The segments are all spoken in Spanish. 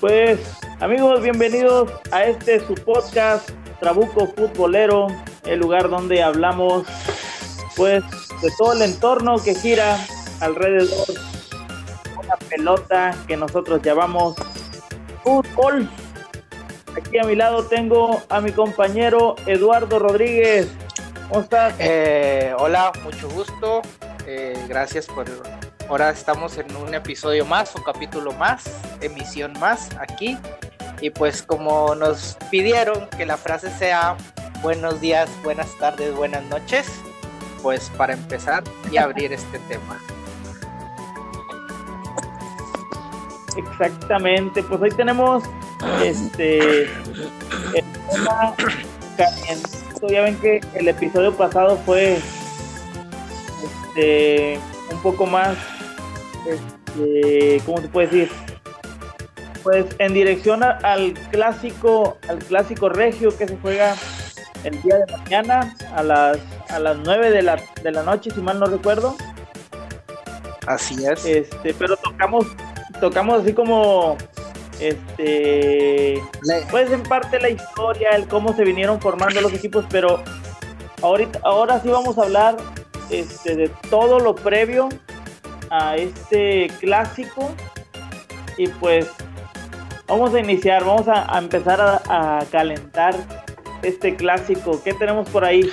Pues amigos, bienvenidos a este su podcast Trabuco Futbolero, el lugar donde hablamos pues de todo el entorno que gira alrededor de una pelota que nosotros llamamos fútbol. Aquí a mi lado tengo a mi compañero Eduardo Rodríguez. ¿Cómo estás? Eh, hola, mucho gusto. Eh, gracias por Ahora estamos en un episodio más, un capítulo más, emisión más aquí. Y pues como nos pidieron que la frase sea buenos días, buenas tardes, buenas noches, pues para empezar y abrir este tema. Exactamente, pues hoy tenemos este el tema Ya ven que el episodio pasado fue este un poco más este, ¿cómo se puede decir? Pues en dirección al clásico, al clásico regio que se juega el día de mañana a las a las 9 de la, de la noche, si mal no recuerdo. Así es. Este, pero tocamos tocamos así como este pues en parte la historia, el cómo se vinieron formando los equipos, pero ahorita ahora sí vamos a hablar este, de todo lo previo a este clásico y pues vamos a iniciar, vamos a, empezar a, calentar este clásico. ¿Qué tenemos por ahí?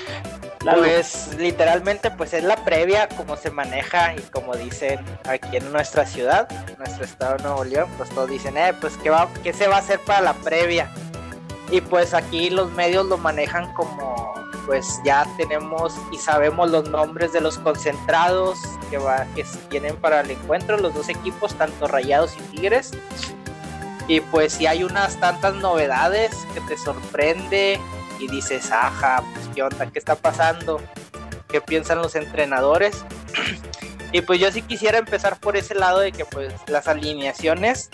Pues literalmente pues es la previa como se maneja y como dicen aquí en nuestra ciudad, nuestro estado de Nuevo León, pues todos dicen, eh, pues ¿qué, va, qué se va a hacer para la previa? Y pues aquí los medios lo manejan como pues ya tenemos y sabemos los nombres de los concentrados que, va, que tienen para el encuentro los dos equipos, tanto Rayados y Tigres. Y pues si hay unas tantas novedades que te sorprende y dices, ajá, pues qué onda, qué está pasando, qué piensan los entrenadores. y pues yo sí quisiera empezar por ese lado de que pues las alineaciones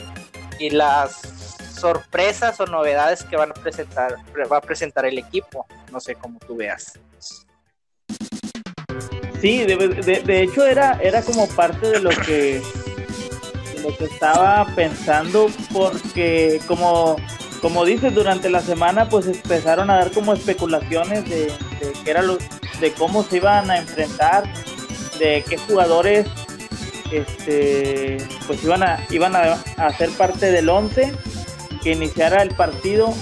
y las sorpresas o novedades que van a presentar, va a presentar el equipo. No sé cómo tú veas. Sí, de, hecho era, era como parte de lo que lo que estaba pensando porque como como dices durante la semana pues empezaron a dar como especulaciones de, de que era lo, de cómo se iban a enfrentar de qué jugadores este pues iban a iban a, a ser parte del 11 que iniciara el partido,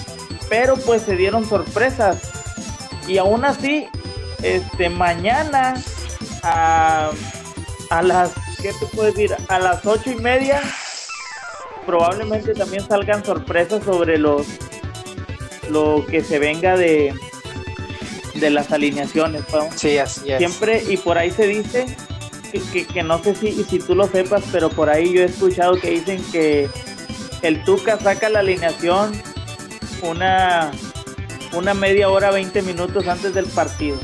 pero pues se dieron sorpresas. Y aún así, este mañana a, a las, ¿qué te puedo decir? A las ocho y media probablemente también salgan sorpresas sobre los lo que se venga de de las alineaciones sí así siempre y por ahí se dice que, que, no sé si, si tú lo sepas pero por ahí yo he escuchado que dicen que el Tuca saca la alineación una, una media hora, 20 minutos antes del partido.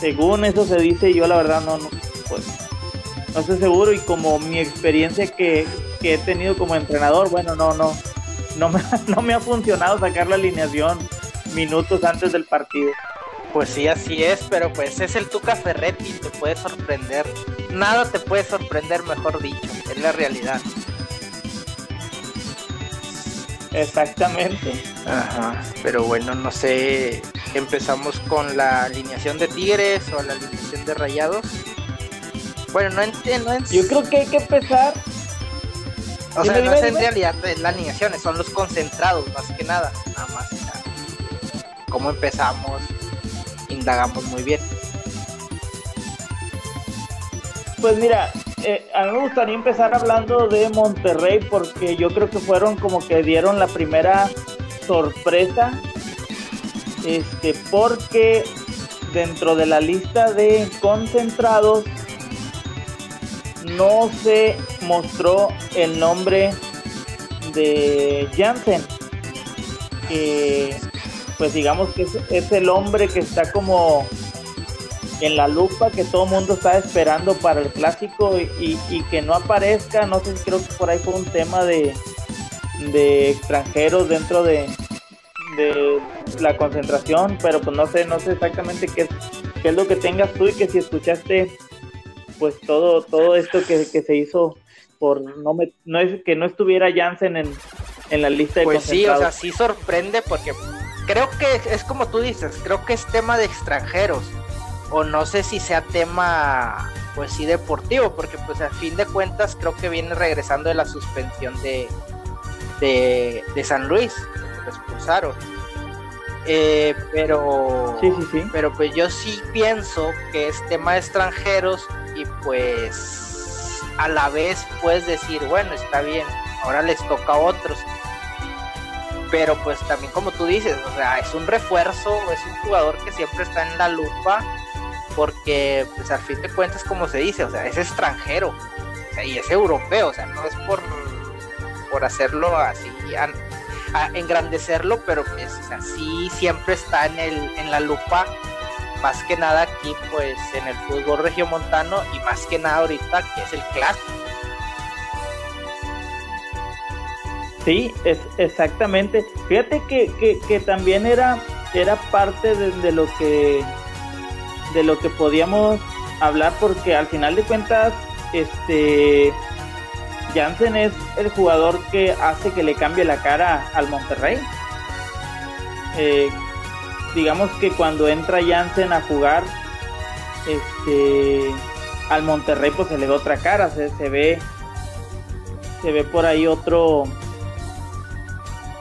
Según eso se dice, yo la verdad no, no, pues, no estoy seguro y como mi experiencia que, he tenido como entrenador, bueno, no, no, no me, no me ha funcionado sacar la alineación minutos antes del partido. Pues sí, así es, pero pues es el Tuca Ferretti, te puede sorprender. Nada te puede sorprender, mejor dicho, es la realidad. Exactamente. Ajá, pero bueno, no sé, empezamos con la alineación de Tigres o la alineación de Rayados. Bueno, no entiendo. Yo creo que hay que empezar. O sea, no es en realidad la alineación, son los concentrados más que nada. Nada más. ¿Cómo empezamos? Indagamos muy bien. Pues mira, eh, a mí me gustaría empezar hablando de Monterrey porque yo creo que fueron como que dieron la primera sorpresa. Este, porque dentro de la lista de concentrados no se mostró el nombre de Jansen. Que pues digamos que es el hombre que está como en la lupa que todo el mundo está esperando para el clásico y, que no aparezca, no sé si creo que por ahí fue un tema de, de extranjeros dentro de, de la concentración, pero pues no sé, no sé exactamente qué es, qué es lo que tengas tú y que si escuchaste pues todo, todo esto que, se hizo por no me, no es que no estuviera Jansen en, en la lista de Pues sí, o sea, sí sorprende porque creo que es como tú dices, creo que es tema de extranjeros o no sé si sea tema pues sí deportivo porque pues a fin de cuentas creo que viene regresando de la suspensión de de, de San Luis, lo expulsaron. Eh, pero sí, sí, sí. pero pues yo sí pienso que es tema de extranjeros y pues a la vez puedes decir bueno está bien ahora les toca a otros pero pues también como tú dices o sea es un refuerzo es un jugador que siempre está en la lupa porque pues al fin de cuentas como se dice o sea es extranjero y es europeo o sea no es por por hacerlo así a engrandecerlo, pero pues así siempre está en, el, en la lupa, más que nada aquí pues en el fútbol regiomontano y más que nada ahorita que es el clásico. Sí, es exactamente. Fíjate que, que, también era, era parte de, lo que de lo que podíamos hablar porque al final de cuentas este Jansen es el jugador que hace que le cambie la cara al Monterrey. Eh, digamos que cuando entra Jansen a jugar, este, al Monterrey pues se le ve otra cara, se, ve, se ve por ahí otro,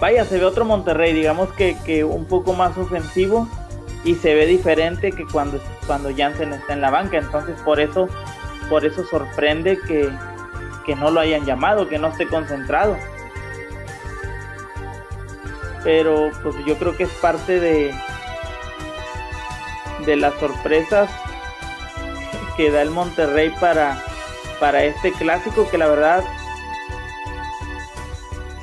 vaya, se ve otro Monterrey, digamos que, que un poco más ofensivo y se ve diferente que cuando, cuando Jansen está en la banca, entonces por eso, por eso sorprende que, que no lo hayan llamado, que no esté concentrado. Pero pues yo creo que es parte de de las sorpresas que da el Monterrey para para este clásico que la verdad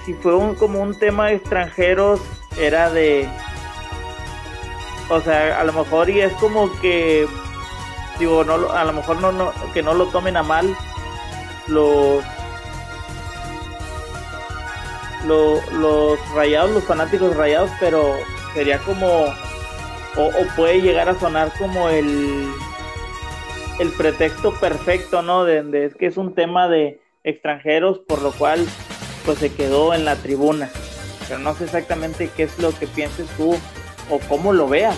si fue un como un tema de extranjeros era de o sea, a lo mejor y es como que digo, no a lo mejor no, no que no lo tomen a mal los, los, rayados, los fanáticos rayados, pero sería como, o, puede llegar a sonar como el, el pretexto perfecto, ¿no? De, es que es un tema de extranjeros, por lo cual pues se quedó en la tribuna. Pero no sé exactamente qué es lo que pienses tú o cómo lo veas.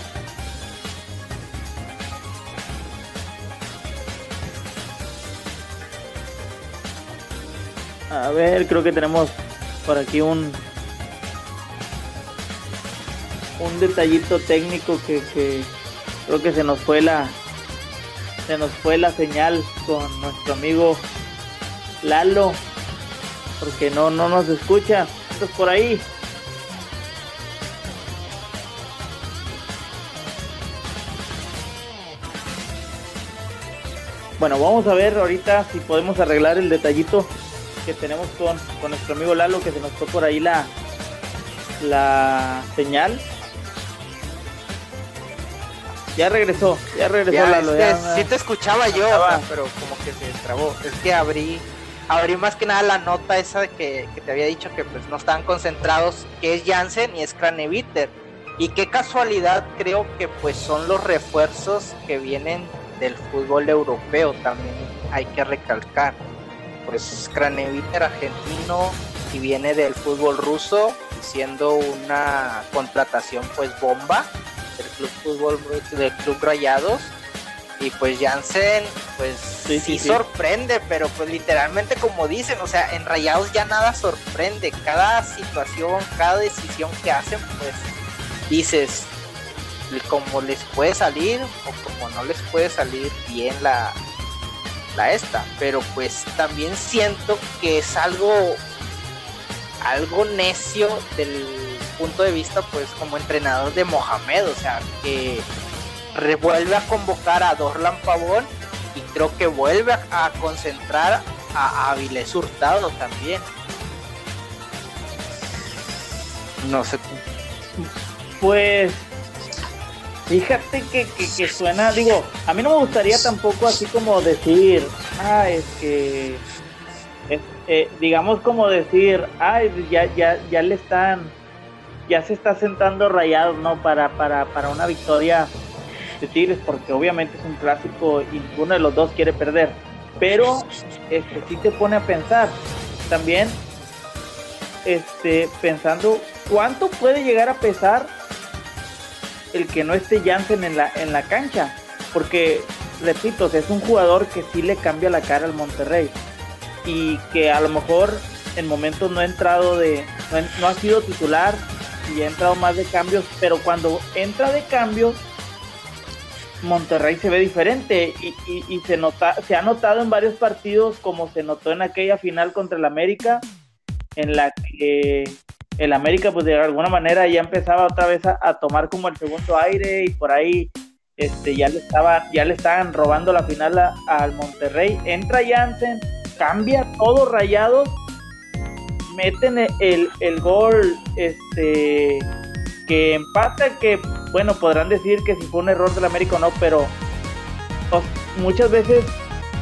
A ver, creo que tenemos por aquí un un detallito técnico que, creo que se nos fue la se nos fue la señal con nuestro amigo Lalo porque no no nos escucha. ¿Estás por ahí? Bueno, vamos a ver ahorita si podemos arreglar el detallito que tenemos con, con nuestro amigo Lalo, que se nos fue por ahí la, la señal. Ya regresó, ya regresó Lalo. sí te escuchaba yo, pero como que se trabó. Es que abrí, abrí más que nada la nota esa de que, te había dicho que pues no estaban concentrados, que es Jansen y es Craneviter. Y qué casualidad creo que pues son los refuerzos que vienen del fútbol europeo también hay que recalcar. Pues Craneviter argentino y viene del fútbol ruso, siendo una contratación pues bomba del club fútbol del club Rayados. Y pues Jansen pues sí, sorprende, pero pues literalmente como dicen, o sea, en Rayados ya nada sorprende, cada situación, cada decisión que hacen pues dices como les puede salir o como no les puede salir bien la, la esta, pero pues también siento que es algo algo necio del punto de vista pues como entrenador de Mohamed, o sea, que revuelve a convocar a Dorlan Pavón y creo que vuelve a, concentrar a Avilés Hurtado también. No sé. Pues Fíjate que, que, suena, digo, a mí no me gustaría tampoco así como decir, ah, es que, eh, digamos como decir, ay, ya, ya, ya le están, ya se está sentando rayados, ¿no? Para, para, para una victoria de Tigres, porque obviamente es un clásico y ninguno de los dos quiere perder. Pero este sí te pone a pensar. También este, pensando cuánto puede llegar a pesar el que no esté Jansen en la, en la cancha. Porque, repito, es un jugador que sí le cambia la cara al Monterrey. Y que a lo mejor en momentos no ha entrado de. no ha sido titular y ha entrado más de cambios. Pero cuando entra de cambios Monterrey se ve diferente y, se, nota, se ha notado en varios partidos como se notó en aquella final contra el América, en la que el América pues de alguna manera ya empezaba otra vez a, tomar como el segundo aire y por ahí este, ya, le estaba, ya le estaban robando la final al Monterrey. Entra Jansen, cambia todo rayado, meten el, el gol este, que empata, que bueno, podrán decir que si fue un error del América o no, pero muchas veces,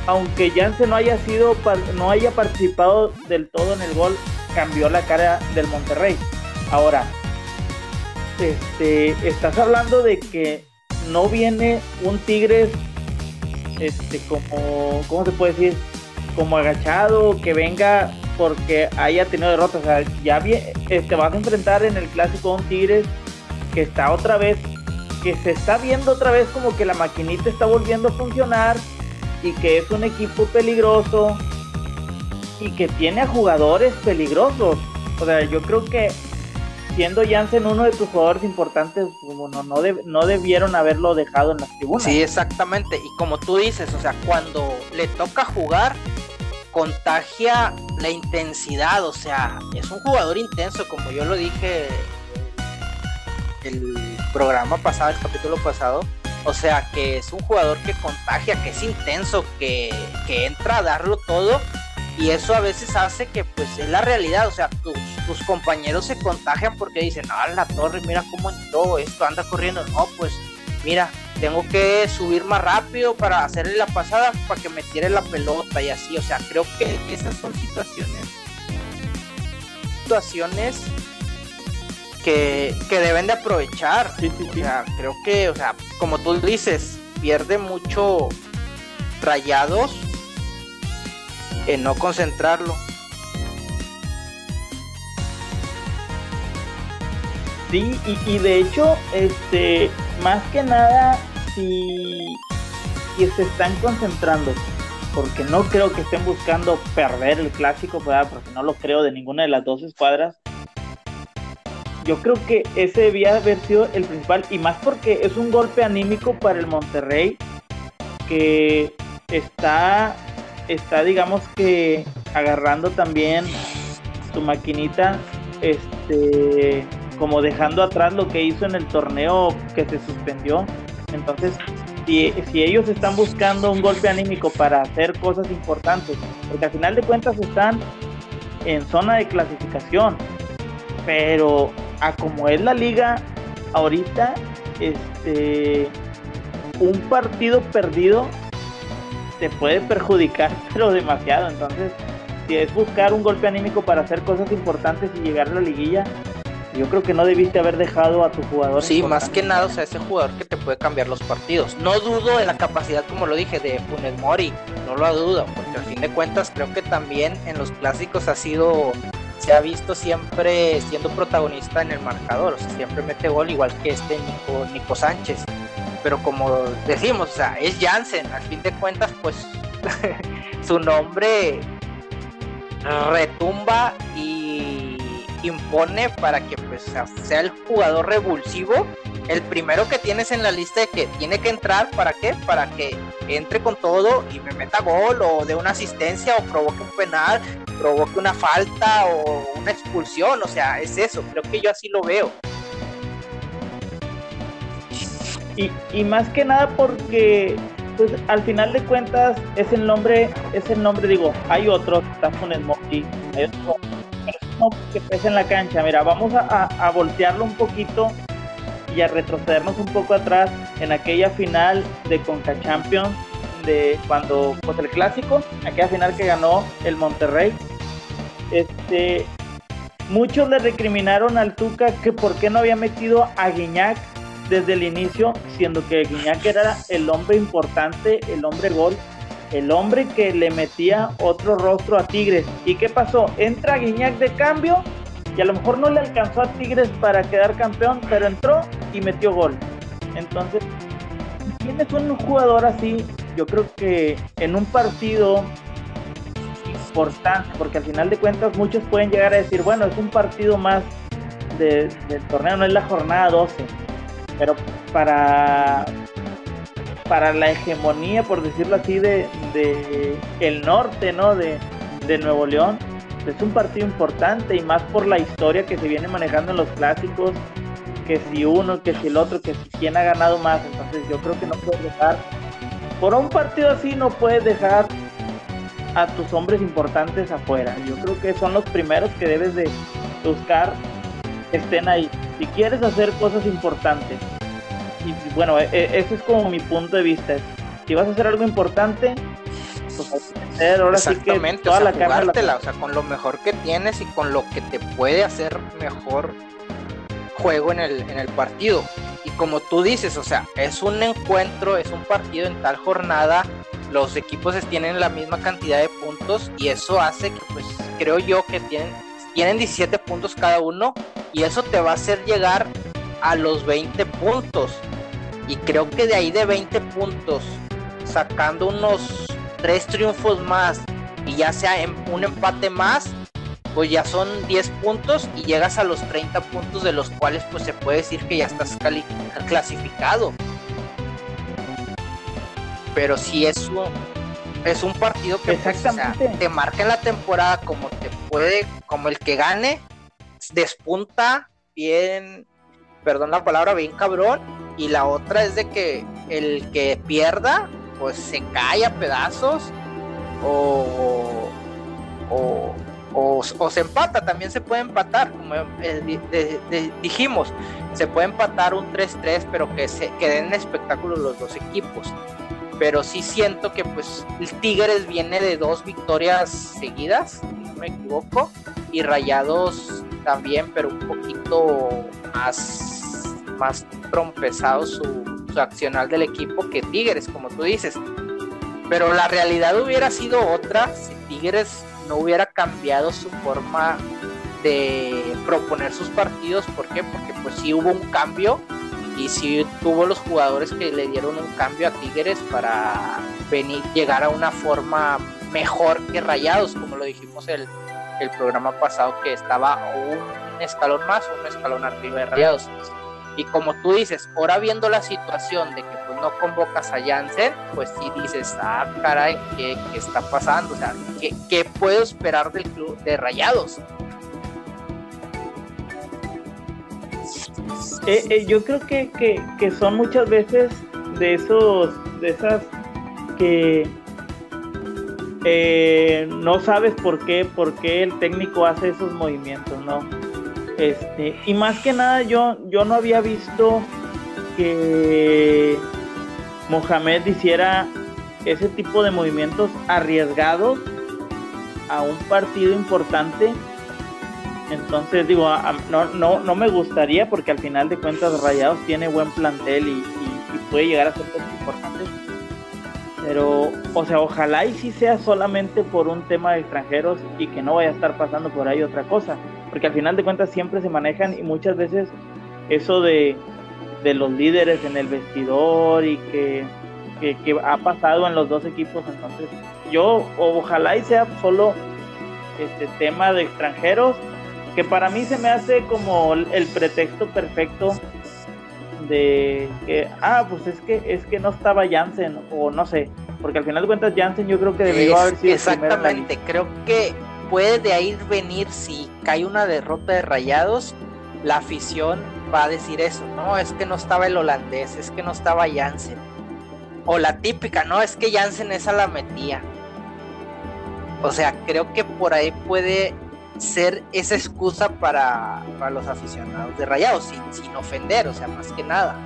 aunque Jansen no haya sido, no haya participado del todo en el gol, cambió la cara del Monterrey. Ahora, este, estás hablando de que no viene un Tigres, este, como, ¿cómo se puede decir? Como agachado, que venga porque haya tenido derrotas. O sea, ya te este, vas a enfrentar en el clásico a un Tigres que está otra vez, que se está viendo otra vez como que la maquinita está volviendo a funcionar y que es un equipo peligroso y que tiene a jugadores peligrosos. O sea, yo creo que siendo Jansen uno de tus jugadores importantes, como no, no, no debieron haberlo dejado en las tribunas. Sí, exactamente. Y como tú dices, o sea, cuando le toca jugar, contagia la intensidad. O sea, es un jugador intenso, como yo lo dije el programa pasado, el capítulo pasado. O sea, que es un jugador que contagia, que es intenso, que, entra a darlo todo. Y eso a veces hace que, pues, es la realidad. O sea, tus, tus compañeros se contagian porque dicen, ah, la torre, mira cómo entró, esto anda corriendo. No, pues, mira, tengo que subir más rápido para hacerle la pasada para que me tire la pelota y así. O sea, creo que esas son situaciones. Situaciones que, deben de aprovechar. O sea, creo que, o sea, como tú dices, pierde mucho rayados en no concentrarlo. Sí, y, de hecho, este, más que nada, si, si se están concentrando, porque no creo que estén buscando perder el clásico, porque no lo creo de ninguna de las dos escuadras yo creo que ese debía haber sido el principal y más porque es un golpe anímico para el Monterrey que está, está digamos que agarrando también su maquinita, este, como dejando atrás lo que hizo en el torneo que se suspendió. Entonces, si, si ellos están buscando un golpe anímico para hacer cosas importantes, porque al final de cuentas están en zona de clasificación, pero a como es la liga ahorita, este un partido perdido te puede perjudicar, pero demasiado. Entonces, si es buscar un golpe anímico para hacer cosas importantes y llegar a la liguilla, yo creo que no debiste haber dejado a tu jugador. Sí, más que nada, o sea, ese jugador que te puede cambiar los partidos. No dudo de la capacidad, como lo dije, de Funes Mori, no lo dudo, porque al fin de cuentas creo que también en los clásicos ha sido se ha visto siempre siendo protagonista en el marcador, o sea, siempre mete gol igual que este Nico, Nico Sánchez. Pero como decimos, o sea, es Jansen, al fin de cuentas, pues su nombre retumba y impone para que pues, sea el jugador revulsivo el primero que tienes en la lista de que tiene que entrar, ¿para qué? Para que entre con todo y me meta gol o de una asistencia o provoque un penal, provoque una falta o una expulsión, o sea, es eso, creo que yo así lo veo. Y, más que nada porque pues al final de cuentas es el nombre, es el nombre, digo, hay otros, está hay otro, que pesa en la cancha. Mira, vamos a, a voltearlo un poquito y a retrocedernos un poco atrás en aquella final de Conca Champions de cuando pues el clásico, aquella final que ganó el Monterrey. Este muchos le recriminaron al Tuca que por qué no había metido a Guiñac desde el inicio, siendo que Guiñac era el hombre importante, el hombre gol, el hombre que le metía otro rostro a Tigres. ¿Y qué pasó? Entra Guiñac de cambio y a lo mejor no le alcanzó a Tigres para quedar campeón, pero entró y metió gol. Entonces, tienes un jugador así, yo creo que en un partido importante, porque al final de cuentas muchos pueden llegar a decir, bueno, es un partido más del torneo, no es la jornada 12, pero para, para la hegemonía, por decirlo así, de, el norte, ¿no? De, de Nuevo León, es un partido importante y más por la historia que se viene manejando en los clásicos, que si uno, que si el otro, que si quién ha ganado más. Entonces yo creo que no puedes dejar, por un partido así no puedes dejar a tus hombres importantes afuera. Yo creo que son los primeros que debes de buscar estén ahí. Si quieres hacer cosas importantes. Y bueno, e, e, ese es como mi punto de vista. Si vas a hacer algo importante, pues ahora Exactamente, toda la o sea, con lo mejor que tienes y con lo que te puede hacer mejor juego en el, en el partido. Y como tú dices, o sea, es un encuentro, es un partido en tal jornada, los equipos tienen la misma cantidad de puntos y eso hace que, pues, creo yo que tienen, tienen 17 puntos cada uno y eso te va a hacer llegar a los 20 puntos. Y creo que de ahí de 20 puntos, sacando unos tres triunfos más y ya sea en un empate más, pues ya son 10 puntos y llegas a los 30 puntos de los cuales pues se puede decir que ya estás clasificado. Pero si es un, es un partido que pues, te marca en la temporada como te puede, como el que gane, despunta bien, perdón la palabra, bien cabrón. Y la otra es de que el que pierda, pues se cae a pedazos o, o, se empata, también se puede empatar, como dijimos, se puede empatar un 3-3, pero que se queden en espectáculo los dos equipos. Pero sí siento que pues el Tigres viene de dos victorias seguidas, si no me equivoco, y Rayados también, pero un poquito más, más trompezado su, accional del equipo que Tigres, como tú dices. Pero la realidad hubiera sido otra si Tigres no hubiera cambiado su forma de proponer sus partidos. ¿Por qué? Porque pues sí hubo un cambio y sí tuvo los jugadores que le dieron un cambio a Tigres para venir, llegar a una forma mejor que Rayados, como lo dijimos el, el programa pasado, que estaba un escalón más, un escalón arriba de Rayados. Y como tú dices, ahora viendo la situación de que pues no convocas a Jansen, pues sí dices, ah, caray, ¿qué, está pasando? O sea, ¿qué, ¿qué, puedo esperar del club de Rayados? Eh, eh, yo creo que, que, que, son muchas veces de esos, de esas que eh, no sabes por qué, por qué el técnico hace esos movimientos, ¿no? Este, y más que nada yo, yo no había visto que Mohamed hiciera ese tipo de movimientos arriesgados a un partido importante. Entonces digo, no, no, no me gustaría porque al final de cuentas Rayados tiene buen plantel y, y puede llegar a ser cosas importantes. Pero, o sea, ojalá y si sea solamente por un tema de extranjeros y que no vaya a estar pasando por ahí otra cosa. Porque al final de cuentas siempre se manejan y muchas veces eso de, los líderes en el vestidor y que, ha pasado en los dos equipos, entonces yo ojalá y sea solo este tema de extranjeros, que para mí se me hace como el pretexto perfecto de que, ah, pues es que es que no estaba Jansen o no sé, porque al final de cuentas Jansen yo creo que debió haber sido exactamente, creo que puede de ahí venir si cae una derrota de Rayados, la afición va a decir eso, no, es que no estaba el holandés, es que no estaba Jansen. O la típica, no, es que Jansen esa la metía. O sea, creo que por ahí puede ser esa excusa para, los aficionados de Rayados, sin, ofender, o sea, más que nada.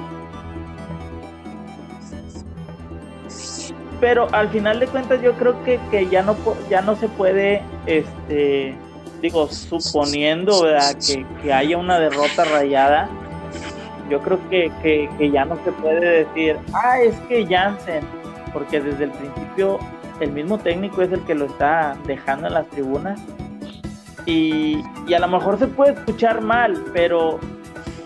pero al final de cuentas yo creo que, que ya no ya no se puede este digo suponiendo Que, que, haya una derrota rayada yo creo que, que, ya no se puede decir ah es que Jansen porque desde el principio el mismo técnico es el que lo está dejando en las tribunas Y, a lo mejor se puede escuchar mal, pero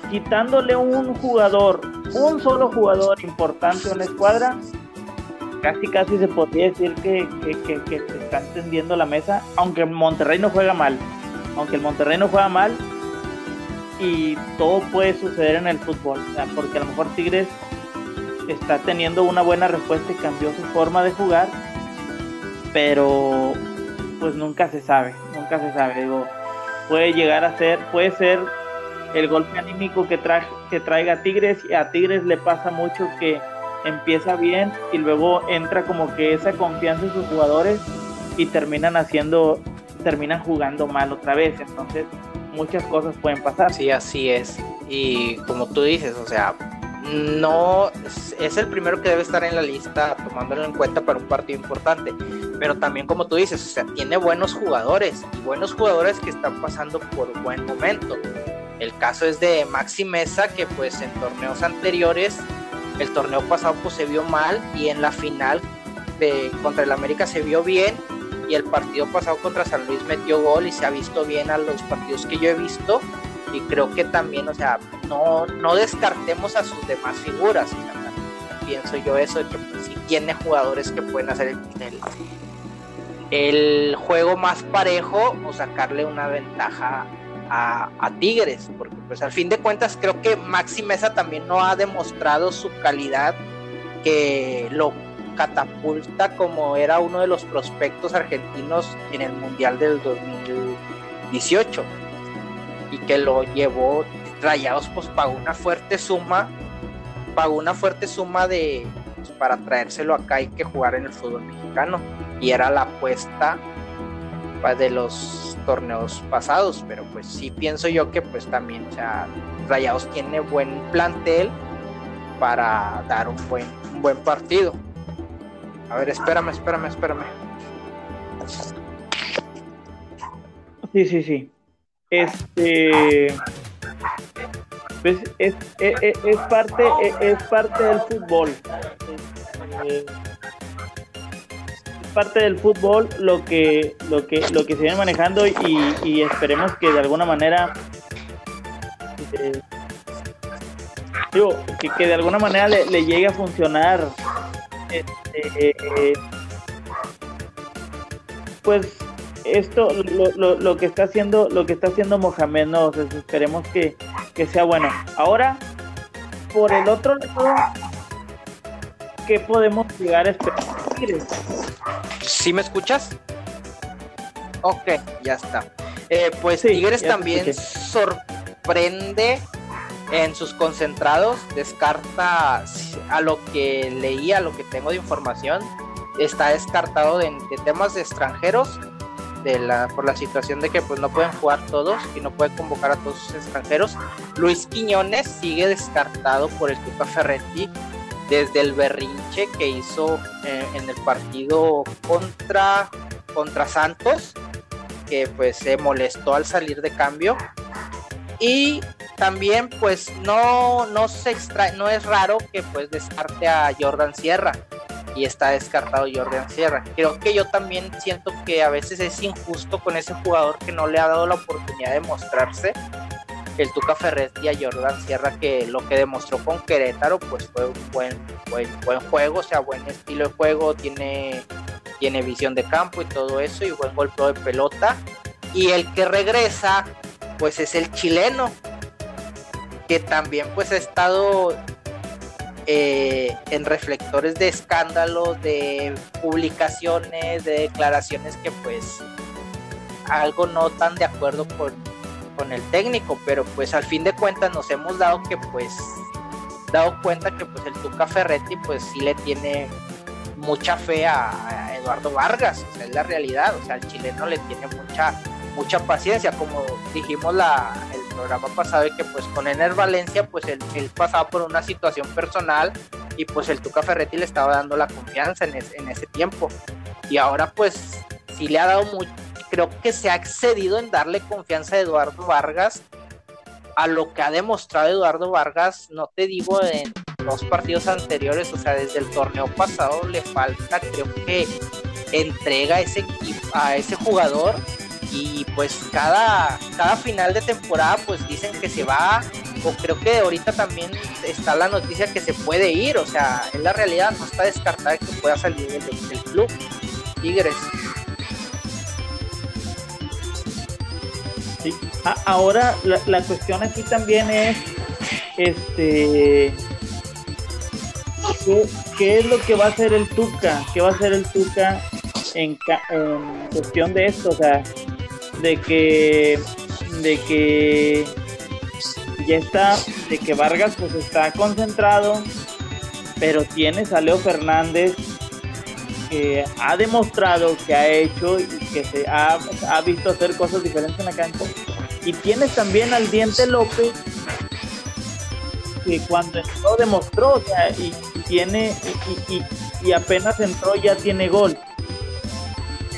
quitándole un jugador, un solo jugador importante en la escuadra, casi casi se podría decir que, se está entendiendo la mesa, aunque Monterrey no juega mal, aunque el Monterrey no juega mal y todo puede suceder en el fútbol, porque a lo mejor Tigres está teniendo una buena respuesta y cambió su forma de jugar, pero pues nunca se sabe, se sabe, digo, puede llegar a ser, puede ser el golpe anímico que, trae, que traiga Tigres y a Tigres le pasa mucho que empieza bien y luego entra como que esa confianza en sus jugadores y terminan haciendo, terminan jugando mal otra vez. Entonces, muchas cosas pueden pasar. Sí, así es. Y como tú dices, o sea, no es el primero que debe estar en la lista tomándolo en cuenta para un partido importante. Pero también como tú dices, o sea, tiene buenos jugadores y buenos jugadores que están pasando por buen momento. El caso es de Maxi Mesa, que pues en torneos anteriores el torneo pasado pues se vio mal y en la final de, contra el América se vio bien y el partido pasado contra San Luis metió gol y se ha visto bien a los partidos que yo he visto y creo que también, o sea, no, no descartemos a sus demás figuras, pienso yo eso de que pues, si tiene jugadores que pueden hacer el, el juego más parejo o sacarle una ventaja a, Tigres, porque pues al fin de cuentas creo que Maxi Mesa también no ha demostrado su calidad que lo catapulta como era uno de los prospectos argentinos en el Mundial del 2018 y que lo llevó Rayados pues pagó una fuerte suma pagó una fuerte suma de pues, para traérselo acá y que jugar en el fútbol mexicano y era la apuesta pues, de los torneos pasados, pero pues sí pienso yo que pues también, o sea, Rayados tiene buen plantel para dar un buen, un buen partido. A ver, espérame, espérame, espérame. Sí, sí, sí. Este pues es, es, es parte es parte del fútbol. Eh, parte del fútbol lo que lo que lo que se viene manejando y, esperemos que de alguna manera eh, digo, que, de alguna manera le, llegue a funcionar este, pues esto lo, lo, que está haciendo lo que está haciendo Mohamed no esperemos que, que sea bueno. Ahora por el otro lado qué podemos llegar a esperar ¿Sí me escuchas? Ok, ya está. Eh, pues Tigres también sorprende en sus concentrados, descarta a lo que leía, a lo que tengo de información, está descartado de, temas de extranjeros, de la, por la situación de que pues no pueden jugar todos y no puede convocar a todos sus extranjeros. Luis Quiñones sigue descartado por el Tuca Ferretti desde el berrinche que hizo eh, en el partido contra, contra Santos, que pues se molestó al salir de cambio. Y también pues no, no se extra no es raro que pues descarte a Jordan Sierra y está descartado Jordan Sierra. Creo que yo también siento que a veces es injusto con ese jugador que no le ha dado la oportunidad de mostrarse el Tuca Ferretti a Jordan Sierra que lo que demostró con Querétaro pues fue un buen, buen, buen juego, o sea, buen estilo de juego, tiene, tiene visión de campo y todo eso y buen golpe de pelota. Y el que regresa pues es el chileno, que también pues ha estado eh, en reflectores de escándalos, de publicaciones, de declaraciones que pues algo no tan de acuerdo con el técnico, pero pues al fin de cuentas nos hemos dado que pues dado cuenta que pues el Tuca Ferretti pues sí le tiene mucha fe a, Eduardo Vargas, o sea, es la realidad, o sea, el chileno le tiene mucha mucha paciencia, como dijimos la, programa pasado, y que pues con Ener Valencia, pues él, él, pasaba por una situación personal y pues el Tuca Ferretti le estaba dando la confianza en, en ese tiempo. Y ahora pues sí le ha dado mucho, creo que se ha excedido en darle confianza a Eduardo Vargas a lo que ha demostrado Eduardo Vargas, no te digo en los partidos anteriores, o sea, desde el torneo pasado le falta, creo que entrega a ese a ese jugador y pues cada, cada final de temporada pues dicen que se va o creo que ahorita también está la noticia que se puede ir, o sea, en la realidad no está descartada que pueda salir del, club Tigres. Sí. ahora la, la, cuestión aquí también es este ¿qué, es lo que va a hacer el Tuca? ¿Qué va a hacer el Tuca en, en cuestión de esto? O sea, de que de que ya está, de que Vargas pues está concentrado, pero tienes a Leo Fernández que ha demostrado que ha hecho y que se ha, ha visto hacer cosas diferentes en la cancha. Y tienes también al Diente López que cuando entró demostró, o sea, y tiene, y, y, y apenas entró ya tiene gol.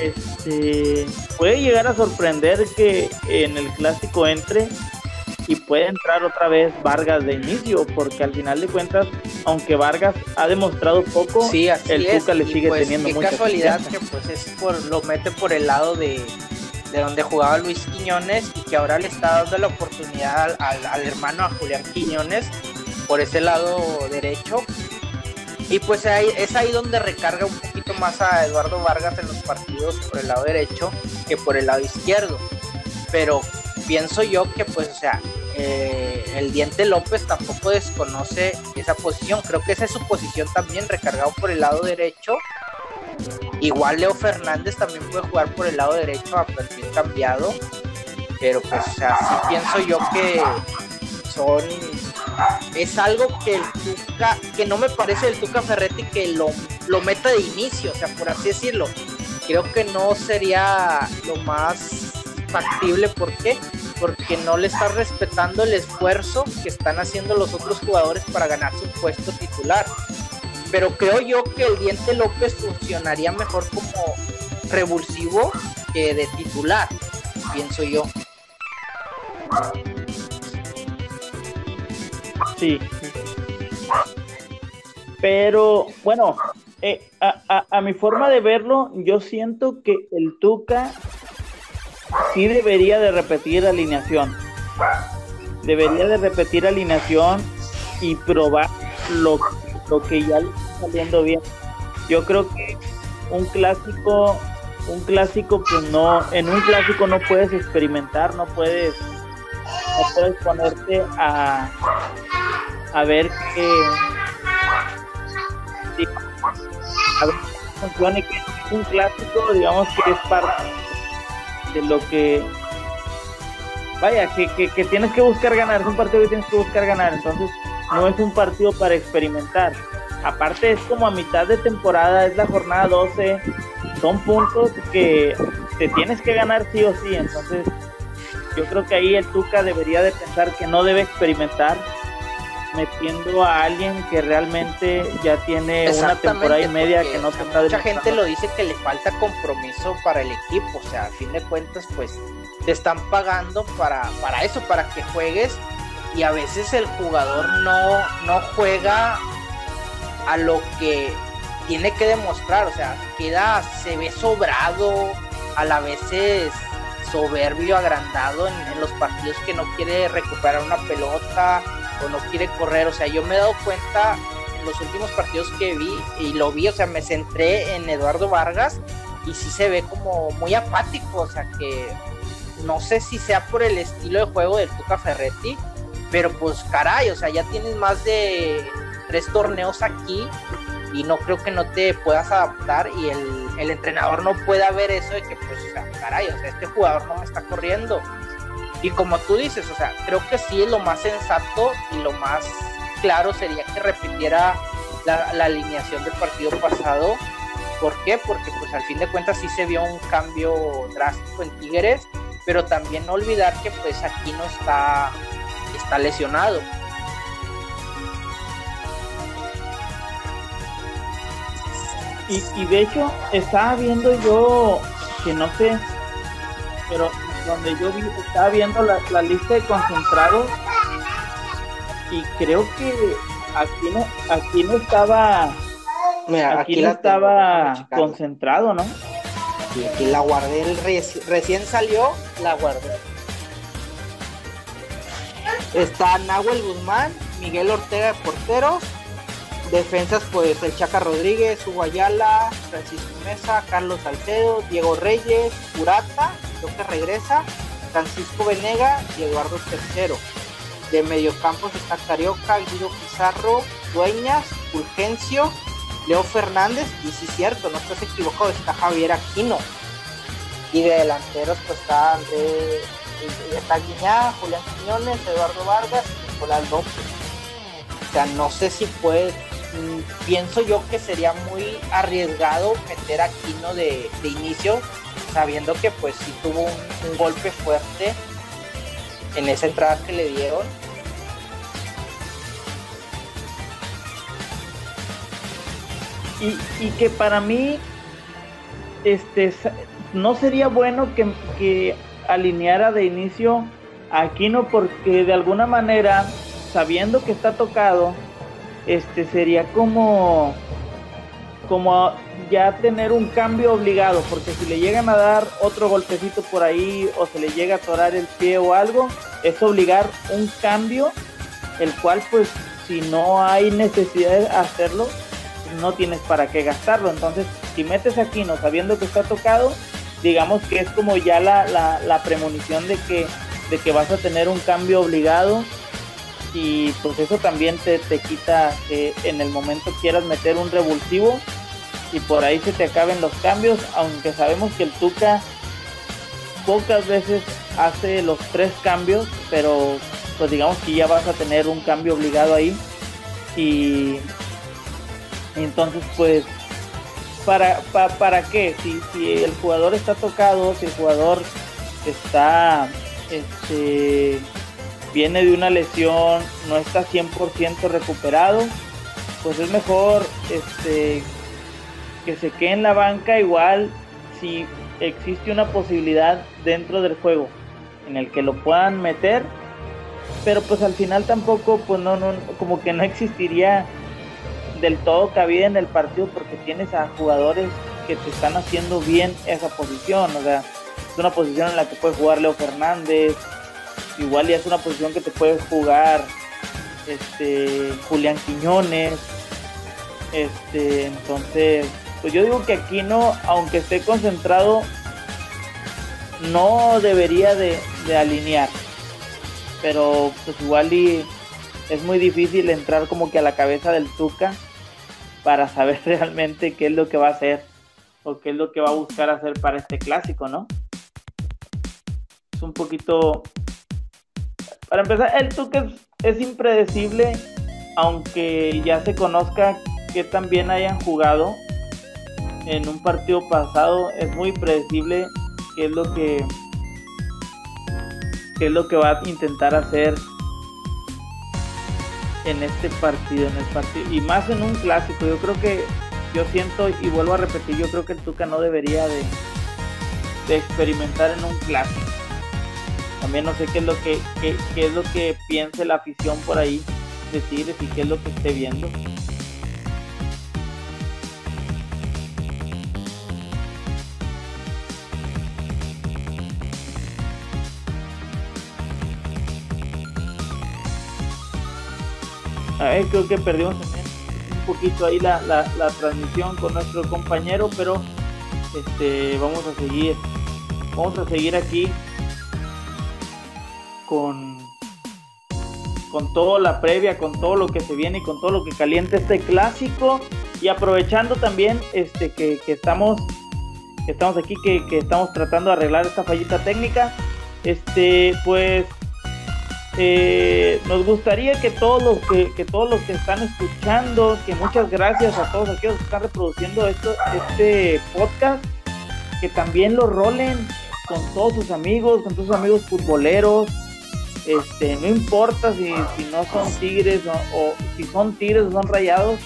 Este puede llegar a sorprender que en el clásico entre y puede entrar otra vez Vargas de inicio, porque al final de cuentas, aunque Vargas ha demostrado poco, el Tuca le sigue pues, teniendo mucha casualidad que pues es por, lo mete por el lado de, de donde jugaba Luis Quiñones y que ahora le está dando la oportunidad al, al hermano a Julián Quiñones por ese lado derecho. Y pues ahí, es ahí donde recarga un poquito más a Eduardo Vargas en los partidos por el lado derecho que por el lado izquierdo. Pero pienso yo que pues, o sea, eh, el Diente López tampoco desconoce esa posición. Creo que esa es su posición también, recargado por el lado derecho. Igual Leo Fernández también puede jugar por el lado derecho a perfil cambiado. Pero pues, o sea, sí pienso yo que son es algo que el Tuca, que no me parece el Tuca Ferretti que lo, lo meta de inicio, o sea, por así decirlo. Creo que no sería lo más factible, ¿por qué? Porque no le está respetando el esfuerzo que están haciendo los otros jugadores para ganar su puesto titular. Pero creo yo que el Diente López funcionaría mejor como revulsivo que de titular, pienso yo. Sí. Pero bueno, eh, a, a, mi forma de verlo, yo siento que el Tuca sí debería de repetir alineación. Debería de repetir alineación y probar lo, lo que ya le está saliendo bien. Yo creo que un clásico, un clásico pues no, en un clásico no puedes experimentar, no puedes, no puedes ponerte a, a ver qué a ver qué funciona y que es un clásico digamos que es parte de lo que vaya que, que, que, tienes que buscar ganar es un partido que tienes que buscar ganar entonces no es un partido para experimentar. Aparte es como a mitad de temporada es la jornada 12 son puntos que te tienes que ganar sí o sí entonces yo creo que ahí el Tuca debería de pensar que no debe experimentar metiendo a alguien que realmente ya tiene una temporada y media que no te está Mucha gente lo dice que le falta compromiso para el equipo, o sea, a fin de cuentas, pues te están pagando para, para eso, para que juegues y a veces el jugador no, no juega a lo que tiene que demostrar, o sea, queda, se ve sobrado, a la vez es soberbio, agrandado en, en los partidos que no quiere recuperar una pelota, no quiere correr. O sea, yo me he dado cuenta en los últimos partidos que vi y lo vi, o sea, me centré en Eduardo Vargas y sí se ve como muy apático, o sea, que no sé si sea por el estilo de juego del Tuca Ferretti, pero pues caray, o sea, ya tienes más de tres torneos aquí y no creo que no te puedas adaptar y el, el entrenador no pueda ver eso de que pues, o sea, caray, o sea, este jugador no me está corriendo y como tú dices, o sea, creo que sí es lo más sensato y lo más claro sería que repitiera la, la alineación del partido pasado. ¿Por qué? Porque pues al fin de cuentas sí se vio un cambio drástico en Tigres, pero también no olvidar que pues aquí no está, está lesionado. Y, y de hecho estaba viendo yo que no sé, pero donde yo vi, estaba viendo la, la, lista de concentrados y creo que aquí no, aquí no estaba, Mira, aquí, aquí no estaba concentrado, ¿no? Y aquí la guardé, recién salió, la guardé. Está Nahuel Guzmán, Miguel Ortega de porteros. Defensas, pues el Chaca Rodríguez, Hugo Ayala, Francisco Mesa, Carlos Salcedo, Diego Reyes, Purata, que regresa, Francisco Venega y Eduardo Tercero. De mediocampos está Carioca, Guido Pizarro, Dueñas, Fulgencio, Leo Fernández, y si es cierto, no estás equivocado, está Javier Aquino. Y de delanteros pues está André, está Guiñá, Julián Quiñones, Eduardo Vargas y Nicolás López. O sea, no sé si puede, mm, pienso yo que sería muy arriesgado meter a Aquino de, inicio, sabiendo que pues sí tuvo un golpe fuerte en esa entrada que le dieron. Y, que para mí este no sería bueno que, que alineara de inicio a Aquino porque de alguna manera sabiendo que está tocado este sería como como ya tener un cambio obligado porque si le llegan a dar otro golpecito por ahí o se le llega a atorar el pie o algo es obligar un cambio el cual pues si no hay necesidad de hacerlo no tienes para qué gastarlo. Entonces, si metes aquí no sabiendo que está tocado, digamos que es como ya la, la, premonición de que, de que vas a tener un cambio obligado y pues eso también te, te quita que en el momento quieras meter un revulsivo y por ahí se te acaben los cambios, aunque sabemos que el Tuca pocas veces hace los tres cambios, pero pues digamos que ya vas a tener un cambio obligado ahí y entonces, pues, ¿para, para, qué? Si, si el jugador está tocado, si el jugador está, este, viene de una lesión, no está 100% recuperado, pues es mejor este, que se quede en la banca igual si existe una posibilidad dentro del juego en el que lo puedan meter pero pues al final tampoco pues no, no como que no existiría del todo cabida en el partido porque tienes a jugadores que te están haciendo bien esa posición. O sea, es una posición en la que puede jugar Leo Fernández, igual ya es una posición que te puede jugar este Julián Quiñones. Este, entonces, pues yo digo que aquí no, aunque esté concentrado, no debería de, de alinear. Pero pues igual y es muy difícil entrar como que a la cabeza del Tuca para saber realmente qué es lo que va a hacer o qué es lo que va a buscar hacer para este clásico, ¿no? Es un poquito... Para empezar, el Tuca es, impredecible, aunque ya se conozca que también hayan jugado en un partido pasado, es muy predecible qué es lo que qué es lo que va a intentar hacer en este partido, en el partido, y más en un clásico. Yo creo que, yo siento, y vuelvo a repetir, yo creo que el Tuca no debería de, de experimentar en un clásico. También no sé qué es lo que, qué, qué es lo que piense la afición por ahí decir y qué es lo que esté viendo. creo que perdimos también un poquito ahí la, transmisión con nuestro compañero, pero este vamos a seguir, vamos a seguir aquí con con toda la previa, con todo lo que se viene y con todo lo que calienta este clásico y aprovechando también este que, estamos que estamos aquí que, que, estamos tratando de arreglar esta fallita técnica este pues eh, nos gustaría que todos los que, todos los que están escuchando, que muchas gracias a todos aquellos que están reproduciendo esto, este podcast, que también lo rolen con todos sus amigos, con sus amigos futboleros. Este, no importa si, no son tigres o si son tigres o son rayados.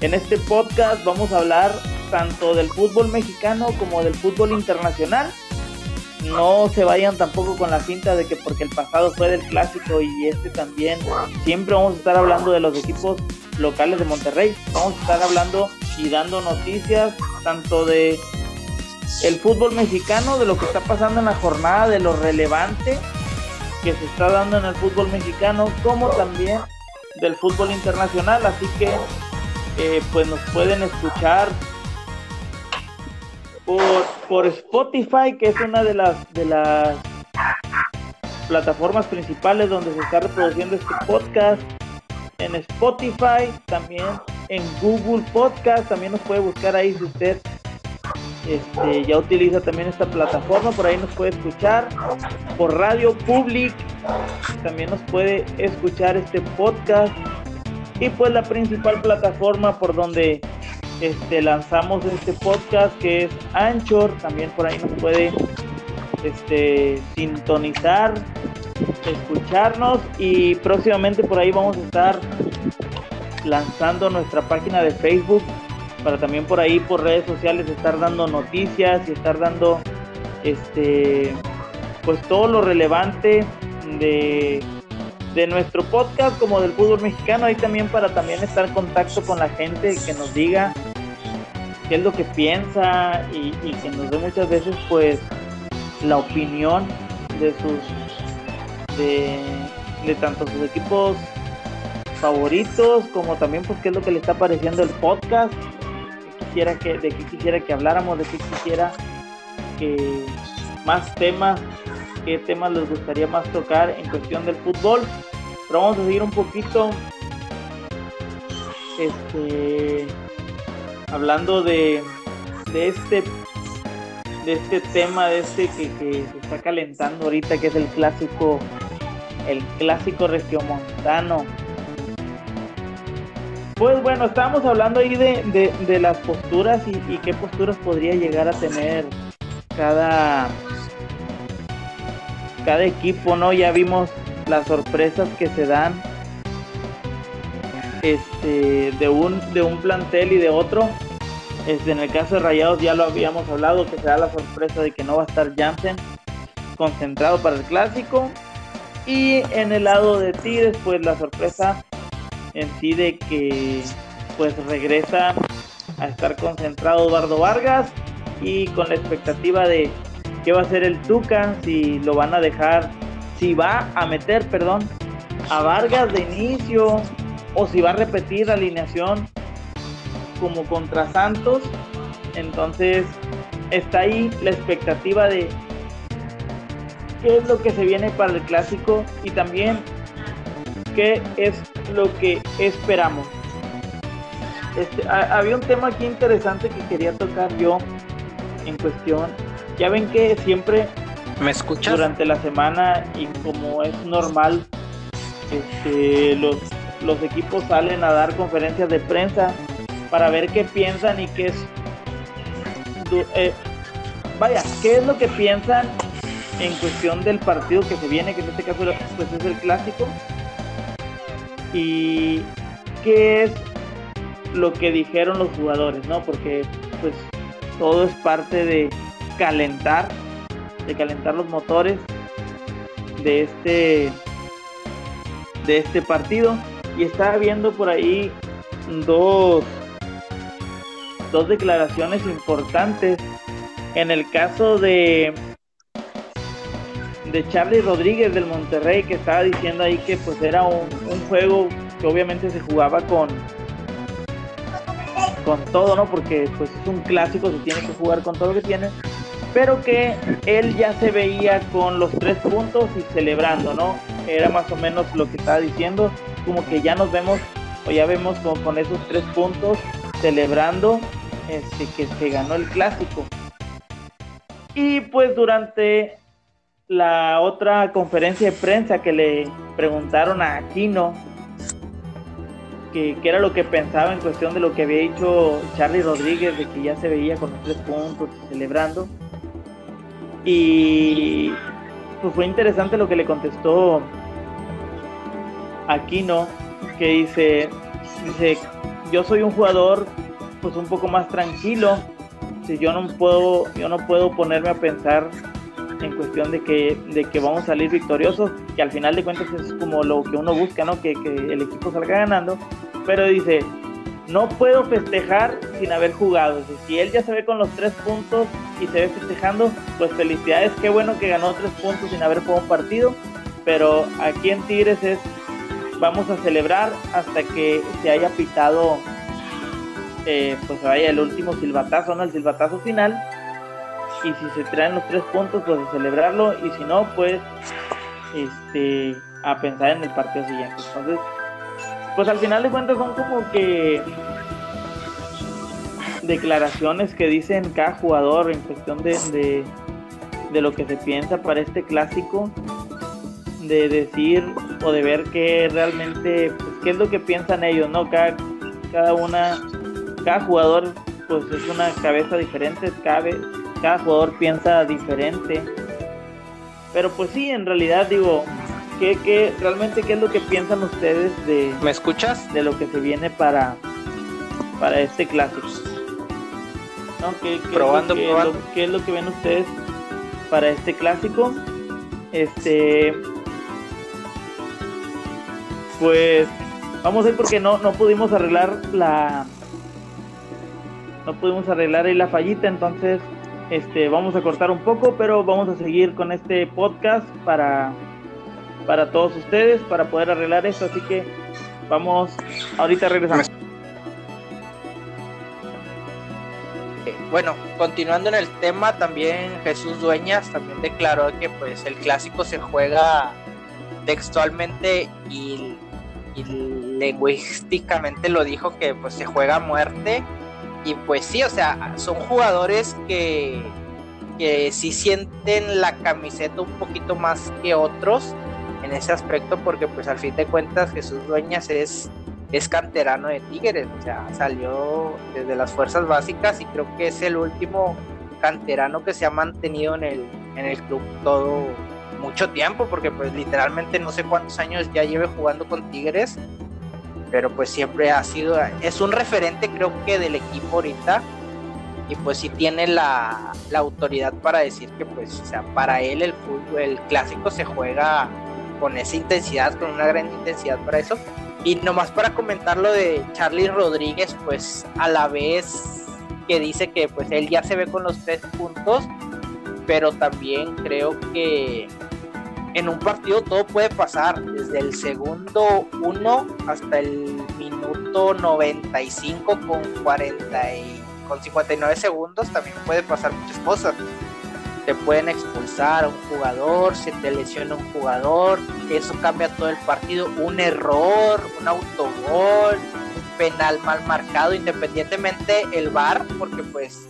En este podcast vamos a hablar tanto del fútbol mexicano como del fútbol internacional no se vayan tampoco con la cinta de que porque el pasado fue del clásico y este también, siempre vamos a estar hablando de los equipos locales de Monterrey, vamos a estar hablando y dando noticias tanto de el fútbol mexicano, de lo que está pasando en la jornada, de lo relevante que se está dando en el fútbol mexicano, como también del fútbol internacional. Así que eh, pues nos pueden escuchar por, por Spotify, que es una de las de las plataformas principales donde se está reproduciendo este podcast. En Spotify, también en Google Podcast, también nos puede buscar ahí si usted este, ya utiliza también esta plataforma, por ahí nos puede escuchar. Por Radio Public, también nos puede escuchar este podcast. Y pues la principal plataforma por donde este, lanzamos este podcast que es Anchor, también por ahí nos puede este, sintonizar, escucharnos y próximamente por ahí vamos a estar lanzando nuestra página de Facebook para también por ahí por redes sociales estar dando noticias y estar dando este pues todo lo relevante de, de nuestro podcast como del fútbol mexicano. Ahí también para también estar en contacto con la gente que nos diga qué es lo que piensa y, que nos dé muchas veces pues la opinión de sus de, de tanto sus equipos favoritos como también pues qué es lo que le está pareciendo el podcast quisiera que de qué quisiera que habláramos de qué quisiera que más temas qué temas les gustaría más tocar en cuestión del fútbol. Pero vamos a seguir un poquito este hablando de, de este de este tema de este que, que, se está calentando ahorita que es el clásico el clásico regiomontano pues bueno estábamos hablando ahí de, de, las posturas y, qué posturas podría llegar a tener cada cada equipo no ya vimos las sorpresas que se dan este, de, un, de un plantel y de otro. Este, en el caso de Rayados ya lo habíamos hablado, que se da la sorpresa de que no va a estar Jansen concentrado para el clásico. Y en el lado de Tigres, pues la sorpresa en sí de que pues regresa a estar concentrado Eduardo Vargas y con la expectativa de qué va a hacer el Tuca, si lo van a dejar, si va a meter, perdón, a Vargas de inicio, o si va a repetir la alineación como contra Santos. Entonces está ahí la expectativa de qué es lo que se viene para el clásico y también qué es lo que esperamos. Este, había un tema aquí interesante que quería tocar yo en cuestión. Ya ven que siempre ¿Me escuchas? durante la semana y como es normal, este, los los equipos salen a dar conferencias de prensa para ver qué piensan y qué es... Eh, vaya, qué es lo que piensan en cuestión del partido que se viene, que en este caso pues es el clásico, y qué es lo que dijeron los jugadores, ¿no? Porque pues todo es parte de calentar, de calentar los motores de este de este partido y estaba viendo por ahí dos, dos declaraciones importantes. En el caso de, de Charlie Rodríguez del Monterrey, que estaba diciendo ahí que pues era un, juego que obviamente se jugaba con, con todo, ¿no? Porque pues es un clásico, se tiene que jugar con todo lo que tiene, pero que él ya se veía con los tres puntos y celebrando, ¿no? Era más o menos lo que estaba diciendo como que ya nos vemos o ya vemos como con esos tres puntos celebrando este, que se ganó el clásico. Y pues durante la otra conferencia de prensa que le preguntaron a Aquino que, era lo que pensaba en cuestión de lo que había dicho Charlie Rodríguez, de que ya se veía con los tres puntos celebrando. Y pues fue interesante lo que le contestó Aquino, que dice, dice, yo soy un jugador pues un poco más tranquilo, si yo no puedo, yo no puedo ponerme a pensar en cuestión de que, de que vamos a salir victoriosos, que al final de cuentas es como lo que uno busca, ¿no? Que, que el equipo salga ganando, pero dice, no puedo festejar sin haber jugado. si él ya se ve con los tres puntos y se ve festejando, pues felicidades, qué bueno que ganó tres puntos sin haber jugado un partido. Pero aquí en Tigres es, vamos a celebrar hasta que se haya pitado, eh, pues vaya el último silbatazo, ¿no? El silbatazo final. Y si se traen los tres puntos, pues a celebrarlo. Y si no, pues este, a pensar en el partido siguiente. Entonces, pues al final de cuentas son como que declaraciones que dicen cada jugador en cuestión de, de, lo que se piensa para este clásico, de decir o de ver qué realmente, pues, qué es lo que piensan ellos, ¿no? Cada, cada una, cada jugador pues es una cabeza diferente, cada, cada jugador piensa diferente. Pero pues sí, en realidad digo, ¿Qué, qué, realmente qué es lo que piensan ustedes de... ¿Me escuchas? De lo que se viene para, para este clásico. ¿Qué, probando, es probando. ¿Qué es lo que ven ustedes para este clásico? Este... Pues vamos a ir porque no, no pudimos arreglar la... No pudimos arreglar ahí la fallita, entonces este, vamos a cortar un poco, pero vamos a seguir con este podcast para para todos ustedes para poder arreglar esto. Así que vamos, ahorita regresamos. Bueno, continuando en el tema, también Jesús Dueñas también declaró que pues el clásico se juega textualmente y, y lingüísticamente lo dijo que pues se juega a muerte y pues sí, o sea, son jugadores que que sí sienten la camiseta un poquito más que otros en ese aspecto porque pues al fin de cuentas Jesús Dueñas es, es canterano de Tigres, o sea, salió desde las fuerzas básicas y creo que es el último canterano que se ha mantenido en el, en el club todo mucho tiempo, porque pues literalmente no sé cuántos años ya lleve jugando con Tigres, pero pues siempre ha sido, es un referente creo que del equipo ahorita, y pues sí tiene la, la autoridad para decir que pues, o sea, para él el fútbol, el clásico se juega con esa intensidad, con una gran intensidad para eso. Y nomás para comentar lo de Charlie Rodríguez, pues a la vez que dice que pues él ya se ve con los tres puntos, pero también creo que en un partido todo puede pasar, desde el segundo 1 hasta el minuto 95 con 40 y, con 59 segundos también puede pasar muchas cosas. Te pueden expulsar a un jugador, se te lesiona un jugador, eso cambia todo el partido, un error, un autogol, un penal mal marcado, independientemente el VAR, porque pues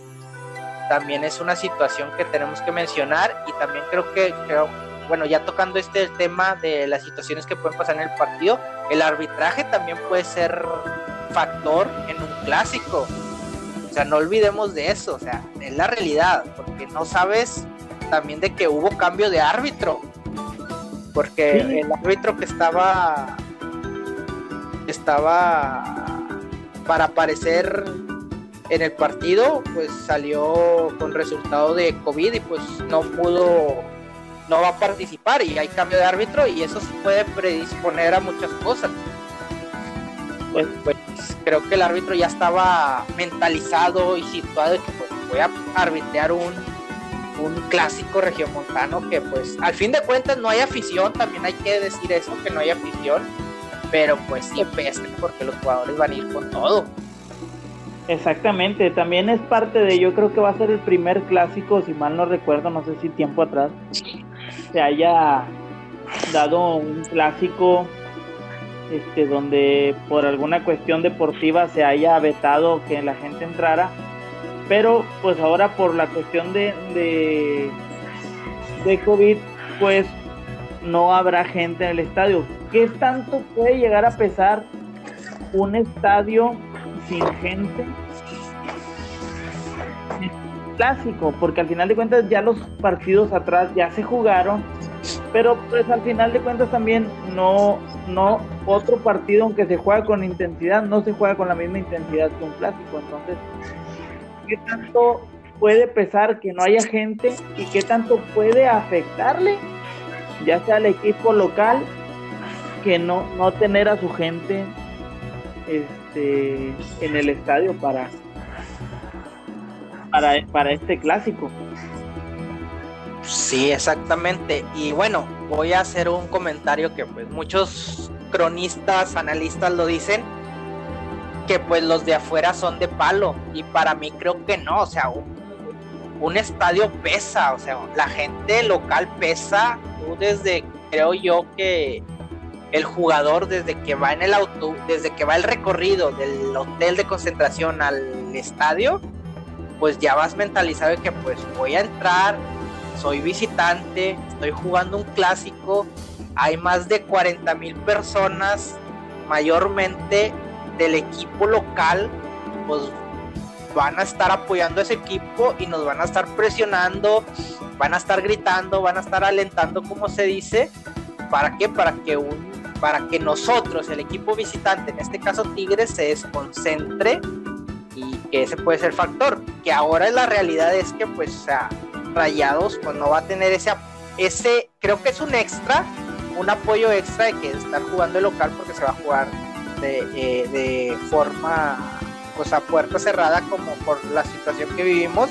también es una situación que tenemos que mencionar y también creo que creo, bueno, ya tocando este tema de las situaciones que pueden pasar en el partido, el arbitraje también puede ser factor en un clásico. O sea, no olvidemos de eso, o sea, es la realidad, porque no sabes también de que hubo cambio de árbitro, porque el árbitro que estaba estaba para aparecer en el partido, pues salió con resultado de COVID y pues no pudo, no va a participar y hay cambio de árbitro y eso sí puede predisponer a muchas cosas. Pues, pues creo que el árbitro ya estaba mentalizado y situado de que pues, voy a arbitrar un, un clásico regiomontano que pues al fin de cuentas no hay afición, también hay que decir eso, que no hay afición, pero pues sí pesa porque los jugadores van a ir con todo. Exactamente, también es parte de, yo creo que va a ser el primer clásico, si mal no recuerdo, no sé si tiempo atrás, se haya dado un clásico este, donde por alguna cuestión deportiva se haya vetado que la gente entrara, pero pues ahora por la cuestión de, de, COVID, pues no habrá gente en el estadio. ¿Qué tanto puede llegar a pesar un estadio sin gente? Clásico, porque al final de cuentas ya los partidos atrás ya se jugaron pero pues al final de cuentas también no, no, otro partido aunque se juega con intensidad, no se juega con la misma intensidad que un clásico, entonces, ¿qué tanto puede pesar que no haya gente y qué tanto puede afectarle, ya sea al equipo local, que no, no tener a su gente este, en el estadio para, para, para este clásico. Sí, exactamente. Y bueno, voy a hacer un comentario que pues muchos cronistas, analistas lo dicen, que pues los de afuera son de palo. Y para mí creo que no, o sea, un, estadio pesa, o sea, la gente local pesa. Tú desde, creo yo que el jugador desde que va en el auto, desde que va el recorrido del hotel de concentración al estadio, pues ya vas mentalizado de que pues voy a entrar, soy visitante, estoy jugando un clásico, hay más de 40 mil personas, mayormente del equipo local, pues van a estar apoyando a ese equipo y nos van a estar presionando, van a estar gritando, van a estar alentando, como se dice, ¿para qué? Para que un, para que nosotros, el equipo visitante, en este caso Tigres, se desconcentre que ese puede ser factor. Que ahora la realidad es que, pues, sea, Rayados, pues no va a tener ese, ese, creo que es un extra, un apoyo extra de que estar jugando el local porque se va a jugar de, eh, de forma, pues a puerta cerrada como por la situación que vivimos,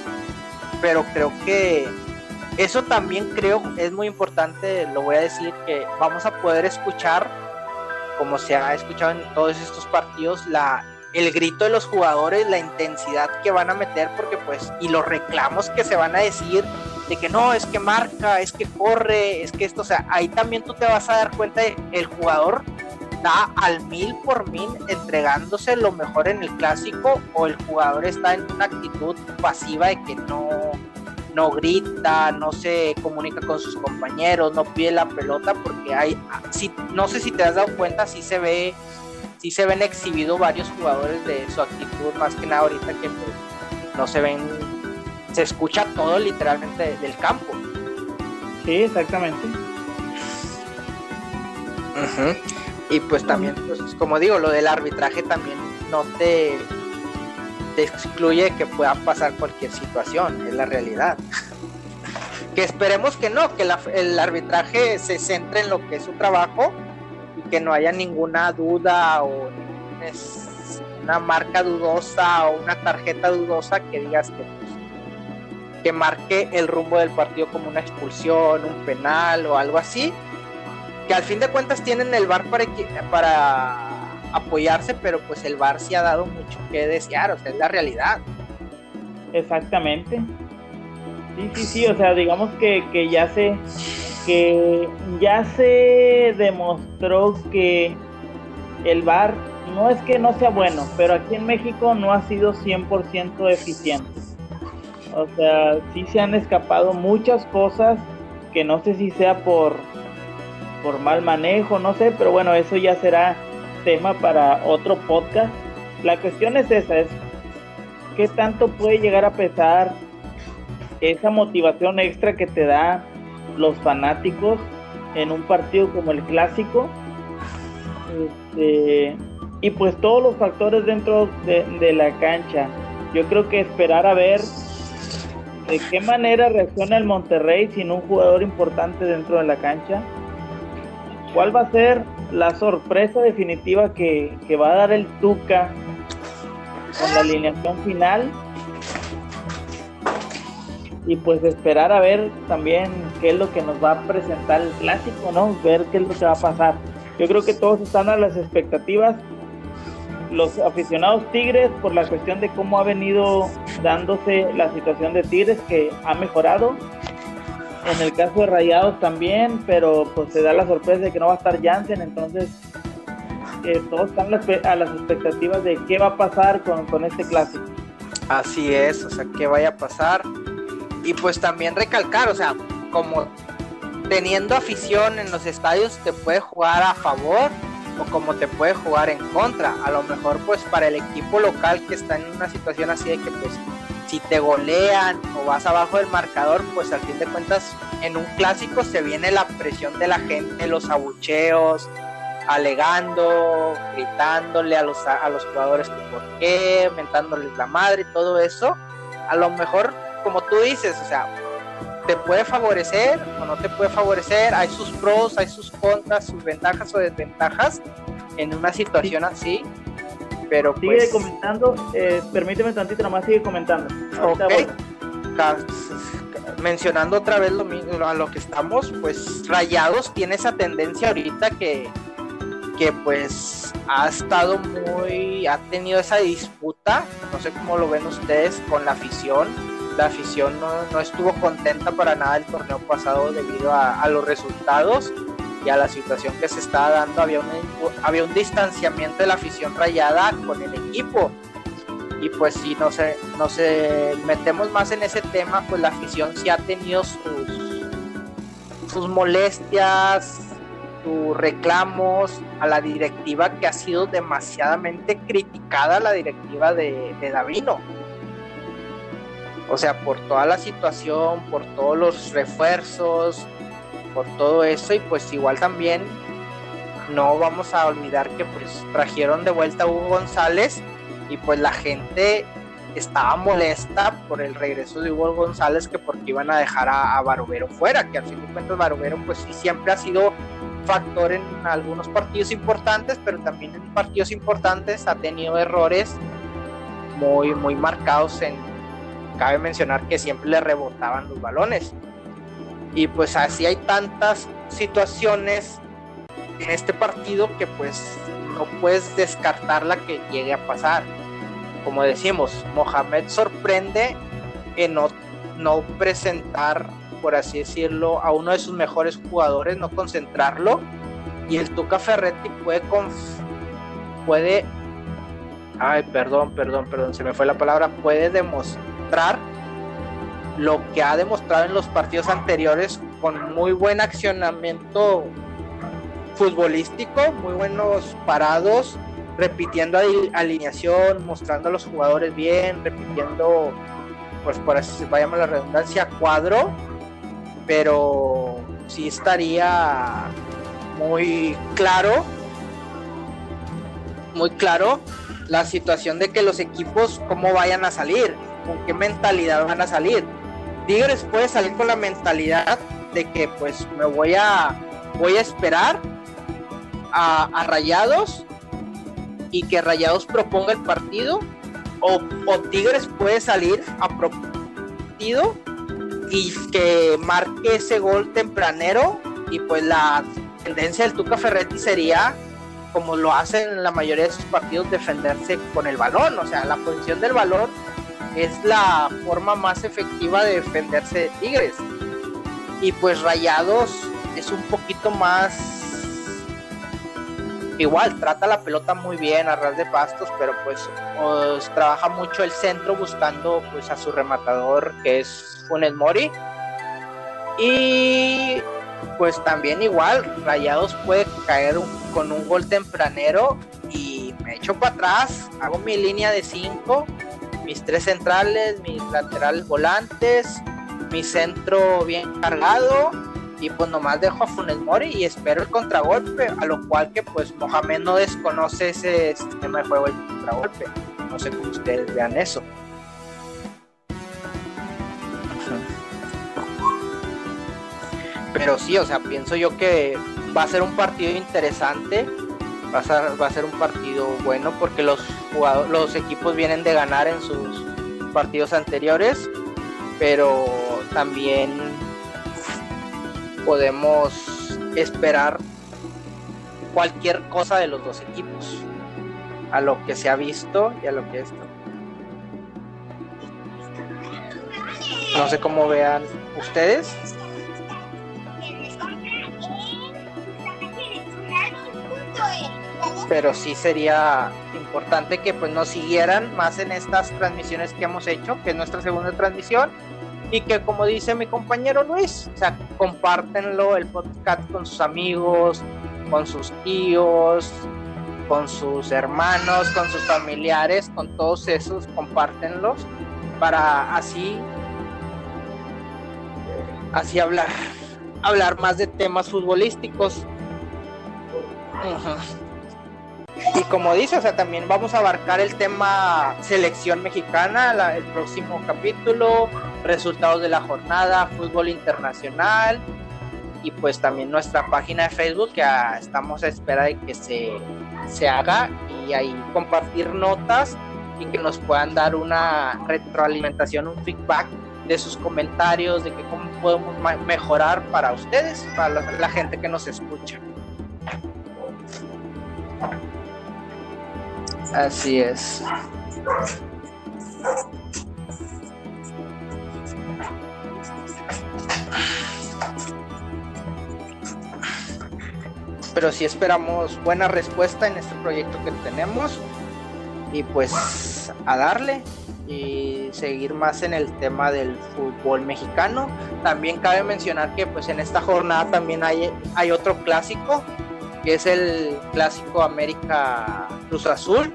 pero creo que eso también creo es muy importante, lo voy a decir, que vamos a poder escuchar, como se ha escuchado en todos estos partidos, la el grito de los jugadores, la intensidad que van a meter, porque pues, y los reclamos que se van a decir de que no, es que marca, es que corre, es que esto, o sea, ahí también tú te vas a dar cuenta de el jugador está al mil por mil entregándose lo mejor en el clásico o el jugador está en una actitud pasiva de que no, no grita, no se comunica con sus compañeros, no pide la pelota porque hay, si, no sé si te has dado cuenta, si se ve sí se ven exhibidos varios jugadores de su actitud, más que nada ahorita que pues, no se ven, se escucha todo literalmente del campo. Sí, exactamente. Y pues también, pues, como digo, lo del arbitraje también no te, te excluye que pueda pasar cualquier situación, es la realidad. que esperemos que no, que el arbitraje se centre en lo que es su trabajo que no haya ninguna duda o una marca dudosa o una tarjeta dudosa que digas que, pues, que marque el rumbo del partido como una expulsión, un penal o algo así. Que al fin de cuentas tienen el VAR para, para apoyarse, pero pues el VAR sí ha dado mucho que desear, o sea, es la realidad. Exactamente. Sí, sí, sí, o sea, digamos que, que ya se que ya se demostró que el bar no es que no sea bueno, pero aquí en México no ha sido 100% eficiente. O sea, sí se han escapado muchas cosas que no sé si sea por, por mal manejo, no sé, pero bueno, eso ya será tema para otro podcast. La cuestión es esa, es qué tanto puede llegar a pesar esa motivación extra que te da los fanáticos en un partido como el clásico. Este, y pues todos los factores dentro de, la cancha. Yo creo que esperar a ver de qué manera reacciona el Monterrey sin un jugador importante dentro de la cancha. ¿Cuál va a ser la sorpresa definitiva que, que va a dar el Tuca con la alineación final? Y pues esperar a ver también qué es lo que nos va a presentar el clásico, ¿no? Ver qué es lo que va a pasar. Yo creo que todos están a las expectativas. Los aficionados Tigres por la cuestión de cómo ha venido dándose la situación de Tigres que ha mejorado. En el caso de Rayados también, pero pues se da la sorpresa de que no va a estar Jansen, entonces eh, todos están a las expectativas de qué va a pasar con, con este clásico. Así es, o sea, qué vaya a pasar y pues también recalcar, o sea, como teniendo afición en los estadios te puede jugar a favor o como te puede jugar en contra. A lo mejor pues para el equipo local que está en una situación así de que pues si te golean o vas abajo del marcador, pues al fin de cuentas en un clásico se viene la presión de la gente, los abucheos, alegando, gritándole a los, a los jugadores que por qué, mentándoles la madre, todo eso. A lo mejor como tú dices, o sea, te puede favorecer o no te puede favorecer, hay sus pros, hay sus contras, sus ventajas o desventajas en una situación así, Pero sigue pues, comentando, eh, permíteme tantito, nomás sigue comentando. Ahorita Ok. voy. Ca- mencionando otra vez lo mismo a lo que estamos, pues Rayados tiene esa tendencia ahorita que, que pues ha estado muy, ha tenido esa disputa, no sé cómo lo ven ustedes con la afición. La afición no, no estuvo contenta para nada el torneo pasado debido a, a los resultados y a la situación que se estaba dando. Había un, había un distanciamiento de la afición rayada con el equipo y pues si no se, no se metemos más en ese tema, pues la afición sí ha tenido sus, sus molestias, sus reclamos a la directiva que ha sido demasiadamente criticada la directiva de, de Davino. O sea, por toda la situación, por todos los refuerzos, por todo eso y pues igual también no vamos a olvidar que pues trajeron de vuelta a Hugo González y pues la gente estaba molesta por el regreso de Hugo González que porque iban a dejar a, a Barovero fuera, que al fin de cuentas Barovero pues sí siempre ha sido factor en algunos partidos importantes, pero también en partidos importantes ha tenido errores muy, muy marcados en, cabe mencionar que siempre le rebotaban los balones. Y pues así hay tantas situaciones en este partido que pues no puedes descartar la que llegue a pasar. Como decimos, Mohamed sorprende en no, no presentar, por así decirlo, a uno de sus mejores jugadores, no concentrarlo. Y el Tuca Ferretti puede, puede, ay, perdón, perdón, perdón, se me fue la palabra, puede demostrar lo que ha demostrado en los partidos anteriores con muy buen accionamiento futbolístico, muy buenos parados, repitiendo ali- alineación, mostrando a los jugadores bien, repitiendo, pues por así vayamos la redundancia, cuadro, pero sí estaría muy claro, muy claro la situación de que los equipos cómo vayan a salir, con qué mentalidad van a salir. Tigres puede salir con la mentalidad de que pues me voy a voy a esperar a, Rayados y que Rayados proponga el partido o, o Tigres puede salir a partido y que marque ese gol tempranero y pues la tendencia del Tuca Ferretti sería como lo hacen en la mayoría de sus partidos defenderse con el balón, o sea, la posición del balón es la forma más efectiva de defenderse de Tigres. Y pues Rayados es un poquito más igual, trata la pelota muy bien a ras de pastos, pero pues os trabaja mucho el centro buscando pues a su rematador que es Funes Mori. Y pues también igual, Rayados puede caer con un gol tempranero y me echo para atrás, hago mi línea de 5, mis tres centrales, mis laterales volantes, mi centro bien cargado y pues nomás dejo a Funes Mori y espero el contragolpe, a lo cual que pues Mohamed no desconoce ese sistema de juego del contragolpe. No sé cómo ustedes vean eso. Pero sí, o sea, pienso yo que va a ser un partido interesante, va a ser, un partido bueno porque los equipos vienen de ganar en sus partidos anteriores, pero también podemos esperar cualquier cosa de los dos equipos, a lo que se ha visto y a lo que esto. No sé cómo vean ustedes. Pero sí sería importante que pues nos siguieran más en estas transmisiones que hemos hecho, que es nuestra segunda transmisión, y que como dice mi compañero Luis, o sea, compártenlo el podcast con sus amigos, con sus tíos, con sus hermanos, con sus familiares, con todos esos, compártenlos para así así hablar hablar más de temas futbolísticos. Ujú. Y como dice, o sea, también vamos a abarcar el tema selección mexicana, la- el próximo capítulo, resultados de la jornada, fútbol internacional y pues también nuestra página de Facebook que ah, estamos a espera de que se se haga y ahí compartir notas y que nos puedan dar una retroalimentación, un feedback de sus comentarios, de que cómo podemos mejorar para ustedes, para la, gente que nos escucha. Así es. Pero sí esperamos buena respuesta en este proyecto que tenemos. Y pues a darle y seguir más en el tema del fútbol mexicano. También cabe mencionar que pues en esta jornada también hay, hay otro clásico, que es el clásico América Cruz Azul,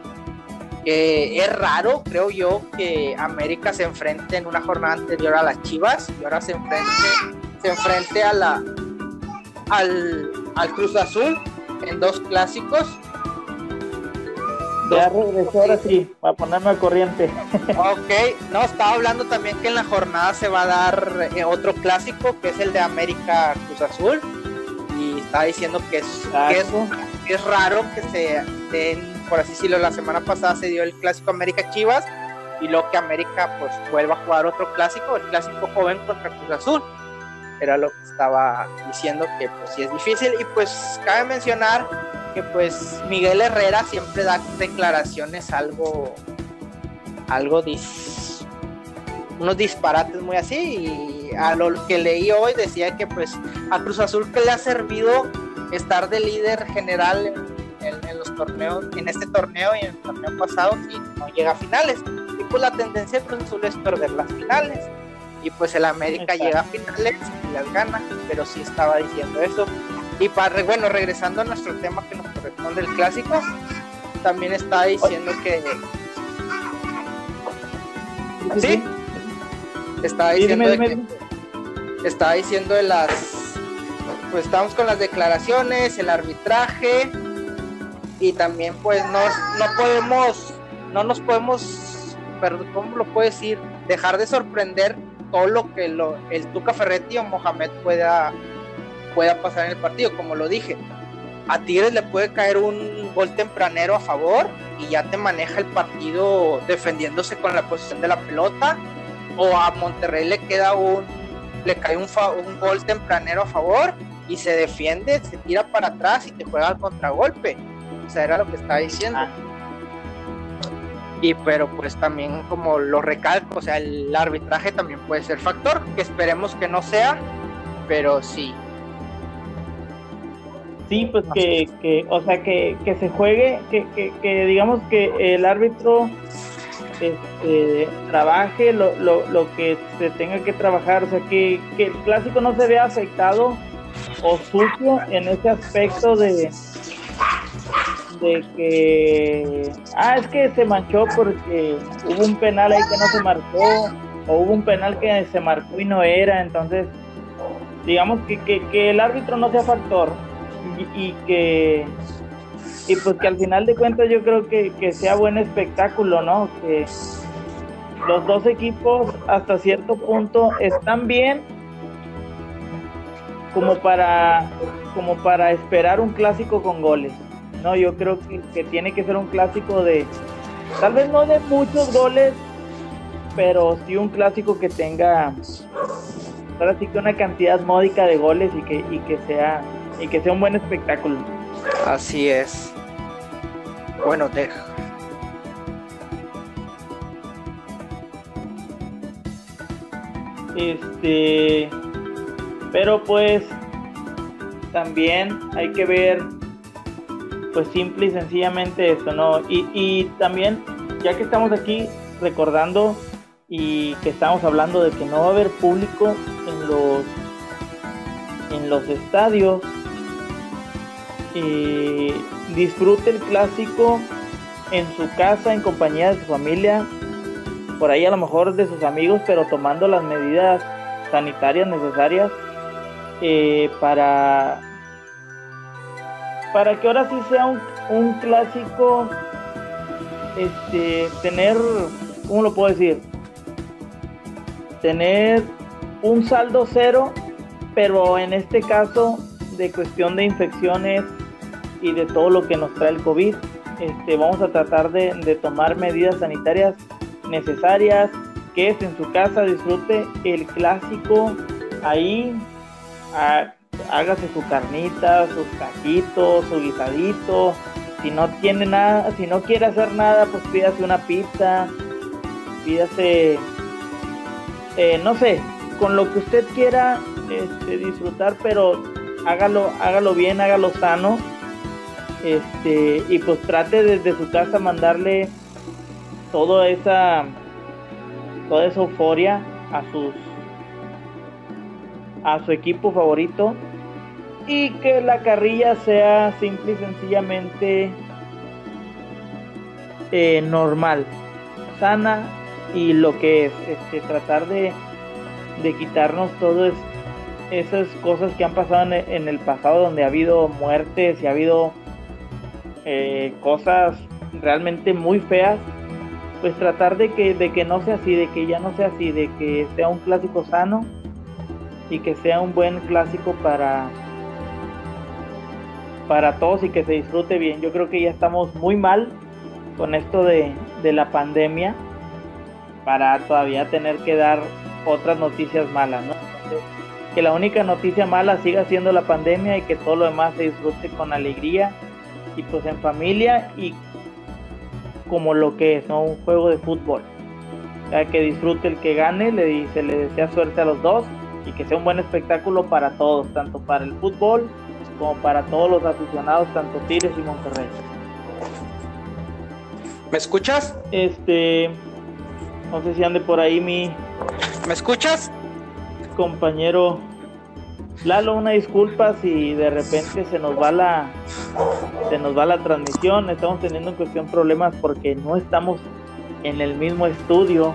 que es raro, creo yo, que América se enfrente en una jornada anterior a las Chivas y ahora se enfrente, se enfrente a la al, al Cruz Azul en dos clásicos ya regresó ahora sí, para ponerme al corriente. ok, no, estaba hablando también que en la jornada se va a dar eh, otro clásico, que es el de América Cruz Azul. Estaba diciendo que es, que es, raro que se den, por así decirlo, la semana pasada se dio el clásico América Chivas y luego que América pues vuelva a jugar otro clásico, el clásico joven contra Cruz Azul. Era lo que estaba diciendo que pues sí es difícil y pues cabe mencionar que pues Miguel Herrera siempre da declaraciones algo, algo dis, unos disparates muy así y a lo que leí hoy decía que pues a Cruz Azul que le ha servido estar de líder general en, los torneos, en este torneo y en el torneo pasado y no llega a finales. Y pues la tendencia de Cruz Azul es perder las finales. Y pues el América llega a finales y las gana, pero sí estaba diciendo eso. Y para, bueno, regresando a nuestro tema que nos corresponde el clásico, también está diciendo que. ¿Sí? Estaba diciendo de que. Estaba diciendo de las. Pues estamos con las declaraciones, el arbitraje. Y también, pues, no, no podemos. No nos podemos. ¿Cómo lo puedo decir? Dejar de sorprender todo lo que lo, el Tuca Ferretti o Mohamed pueda pueda pasar en el partido, como lo dije. A Tigres le puede caer un gol tempranero a favor y ya te maneja el partido defendiéndose con la posición de la pelota. O a Monterrey le queda un, le cae un, un gol tempranero a favor y se defiende, se tira para atrás y te juega al contragolpe. O sea, era lo que estaba diciendo. Ah. Y pero pues también como lo recalco, o sea, el arbitraje también puede ser factor, que esperemos que no sea, pero sí, Sí, pues que, que o sea, que, que se juegue, que, que, que, digamos que el árbitro este, trabaje lo, lo, lo, que se tenga que trabajar, o sea, que, que el clásico no se vea afectado o sucio en ese aspecto de, de que, ah, es que se manchó porque hubo un penal ahí que no se marcó, o hubo un penal que se marcó y no era, entonces, digamos que, que, que el árbitro no sea factor, y, que y pues que al final de cuentas yo creo que, que sea buen espectáculo, ¿no? Que los dos equipos hasta cierto punto están bien como para como para esperar un clásico con goles. No, yo creo que, que tiene que ser un clásico de tal vez no de muchos goles, pero sí un clásico que tenga ahora sí que una cantidad módica de goles y que, y que sea y que sea un buen espectáculo. Así es. Bueno, deja. Este, pero pues también hay que ver, pues simple y sencillamente eso, ¿no? Y, y también, ya que estamos aquí recordando y que estamos hablando de que no va a haber público en los en los estadios y disfrute el clásico en su casa, en compañía de su familia, por ahí a lo mejor de sus amigos, pero tomando las medidas sanitarias necesarias eh, para, para que ahora sí sea un, un clásico, este, tener, ¿cómo lo puedo decir? Tener un saldo cero, pero en este caso de cuestión de infecciones y de todo lo que nos trae el COVID. Este, vamos a tratar de, tomar medidas sanitarias necesarias, que es en su casa, disfrute el clásico ahí, hágase su carnita, sus cajitos, su guisadito. Si no tiene nada, si no quiere hacer nada, pues pídase una pizza, pídase, eh, no sé, con lo que usted quiera este, disfrutar, pero hágalo, hágalo bien, hágalo sano. Este, y pues trate desde su casa mandarle toda esa toda esa euforia a sus a su equipo favorito y que la carrilla sea simple y sencillamente eh, normal, sana y lo que es este, tratar de, de quitarnos todas esas cosas que han pasado en, el pasado donde ha habido muertes y ha habido eh, cosas realmente muy feas pues tratar de que, de que no sea así, de que ya no sea así, de que sea un clásico sano y que sea un buen clásico para para todos y que se disfrute bien. Yo creo que ya estamos muy mal con esto de, de la pandemia para todavía tener que dar otras noticias malas, ¿no? que la única noticia mala siga siendo la pandemia y que todo lo demás se disfrute con alegría y pues en familia y como lo que es, ¿no? Un juego de fútbol. que disfrute el que gane, le dice, le desea suerte a los dos y que sea un buen espectáculo para todos, tanto para el fútbol como para todos los aficionados, tanto Tigres y Monterrey. ¿Me escuchas? Este, no sé si ande por ahí mi... ¿Me escuchas? Compañero Lalo, una disculpa si de repente se nos va la se nos va la transmisión, estamos teniendo en cuestión problemas porque no estamos en el mismo estudio,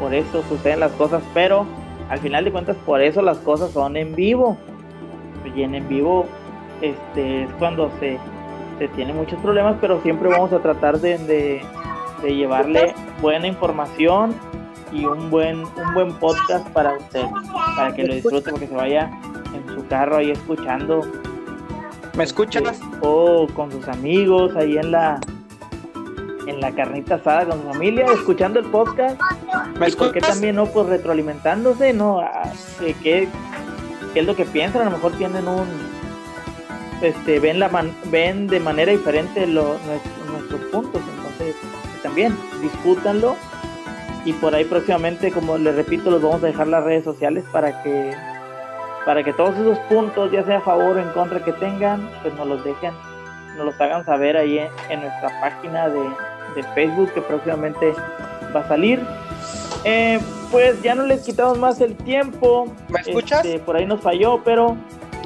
por eso suceden las cosas, pero al final de cuentas por eso las cosas son en vivo. Y en vivo este es cuando se, se tiene muchos problemas, pero siempre vamos a tratar de, de, de llevarle buena información y un buen un buen podcast para usted, para que lo disfrute porque se vaya en su carro ahí escuchando. ¿Me escuchas? O con sus amigos ahí en la en la carnita asada con su familia, escuchando el podcast. ¿Me escuchas? también no? Pues retroalimentándose, ¿no? Ah, ¿Qué, es lo que piensan? A lo mejor tienen un este ven la ven de manera diferente lo, nuestros puntos, entonces también discútanlo y por ahí próximamente, como les repito, los vamos a dejar las redes sociales para que para que todos esos puntos, ya sea a favor o en contra que tengan, pues nos los dejen, nos los hagan saber ahí en, nuestra página de, Facebook que próximamente va a salir. Eh, pues ya no les quitamos más el tiempo. ¿Me escuchas? Este, por ahí nos falló, pero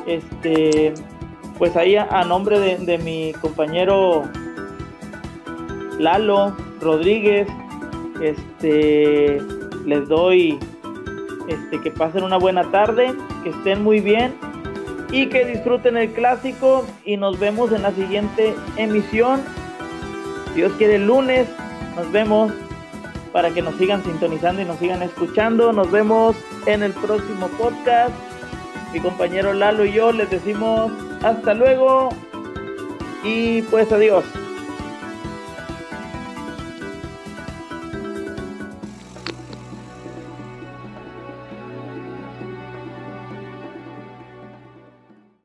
este, pues ahí a, nombre de, de, mi compañero Lalo Rodríguez, este, les doy este, que pasen una buena tarde, que estén muy bien y que disfruten el clásico y nos vemos en la siguiente emisión. Dios quiere el lunes, nos vemos para que nos sigan sintonizando y nos sigan escuchando. Nos vemos en el próximo podcast. Mi compañero Lalo y yo les decimos hasta luego y pues adiós.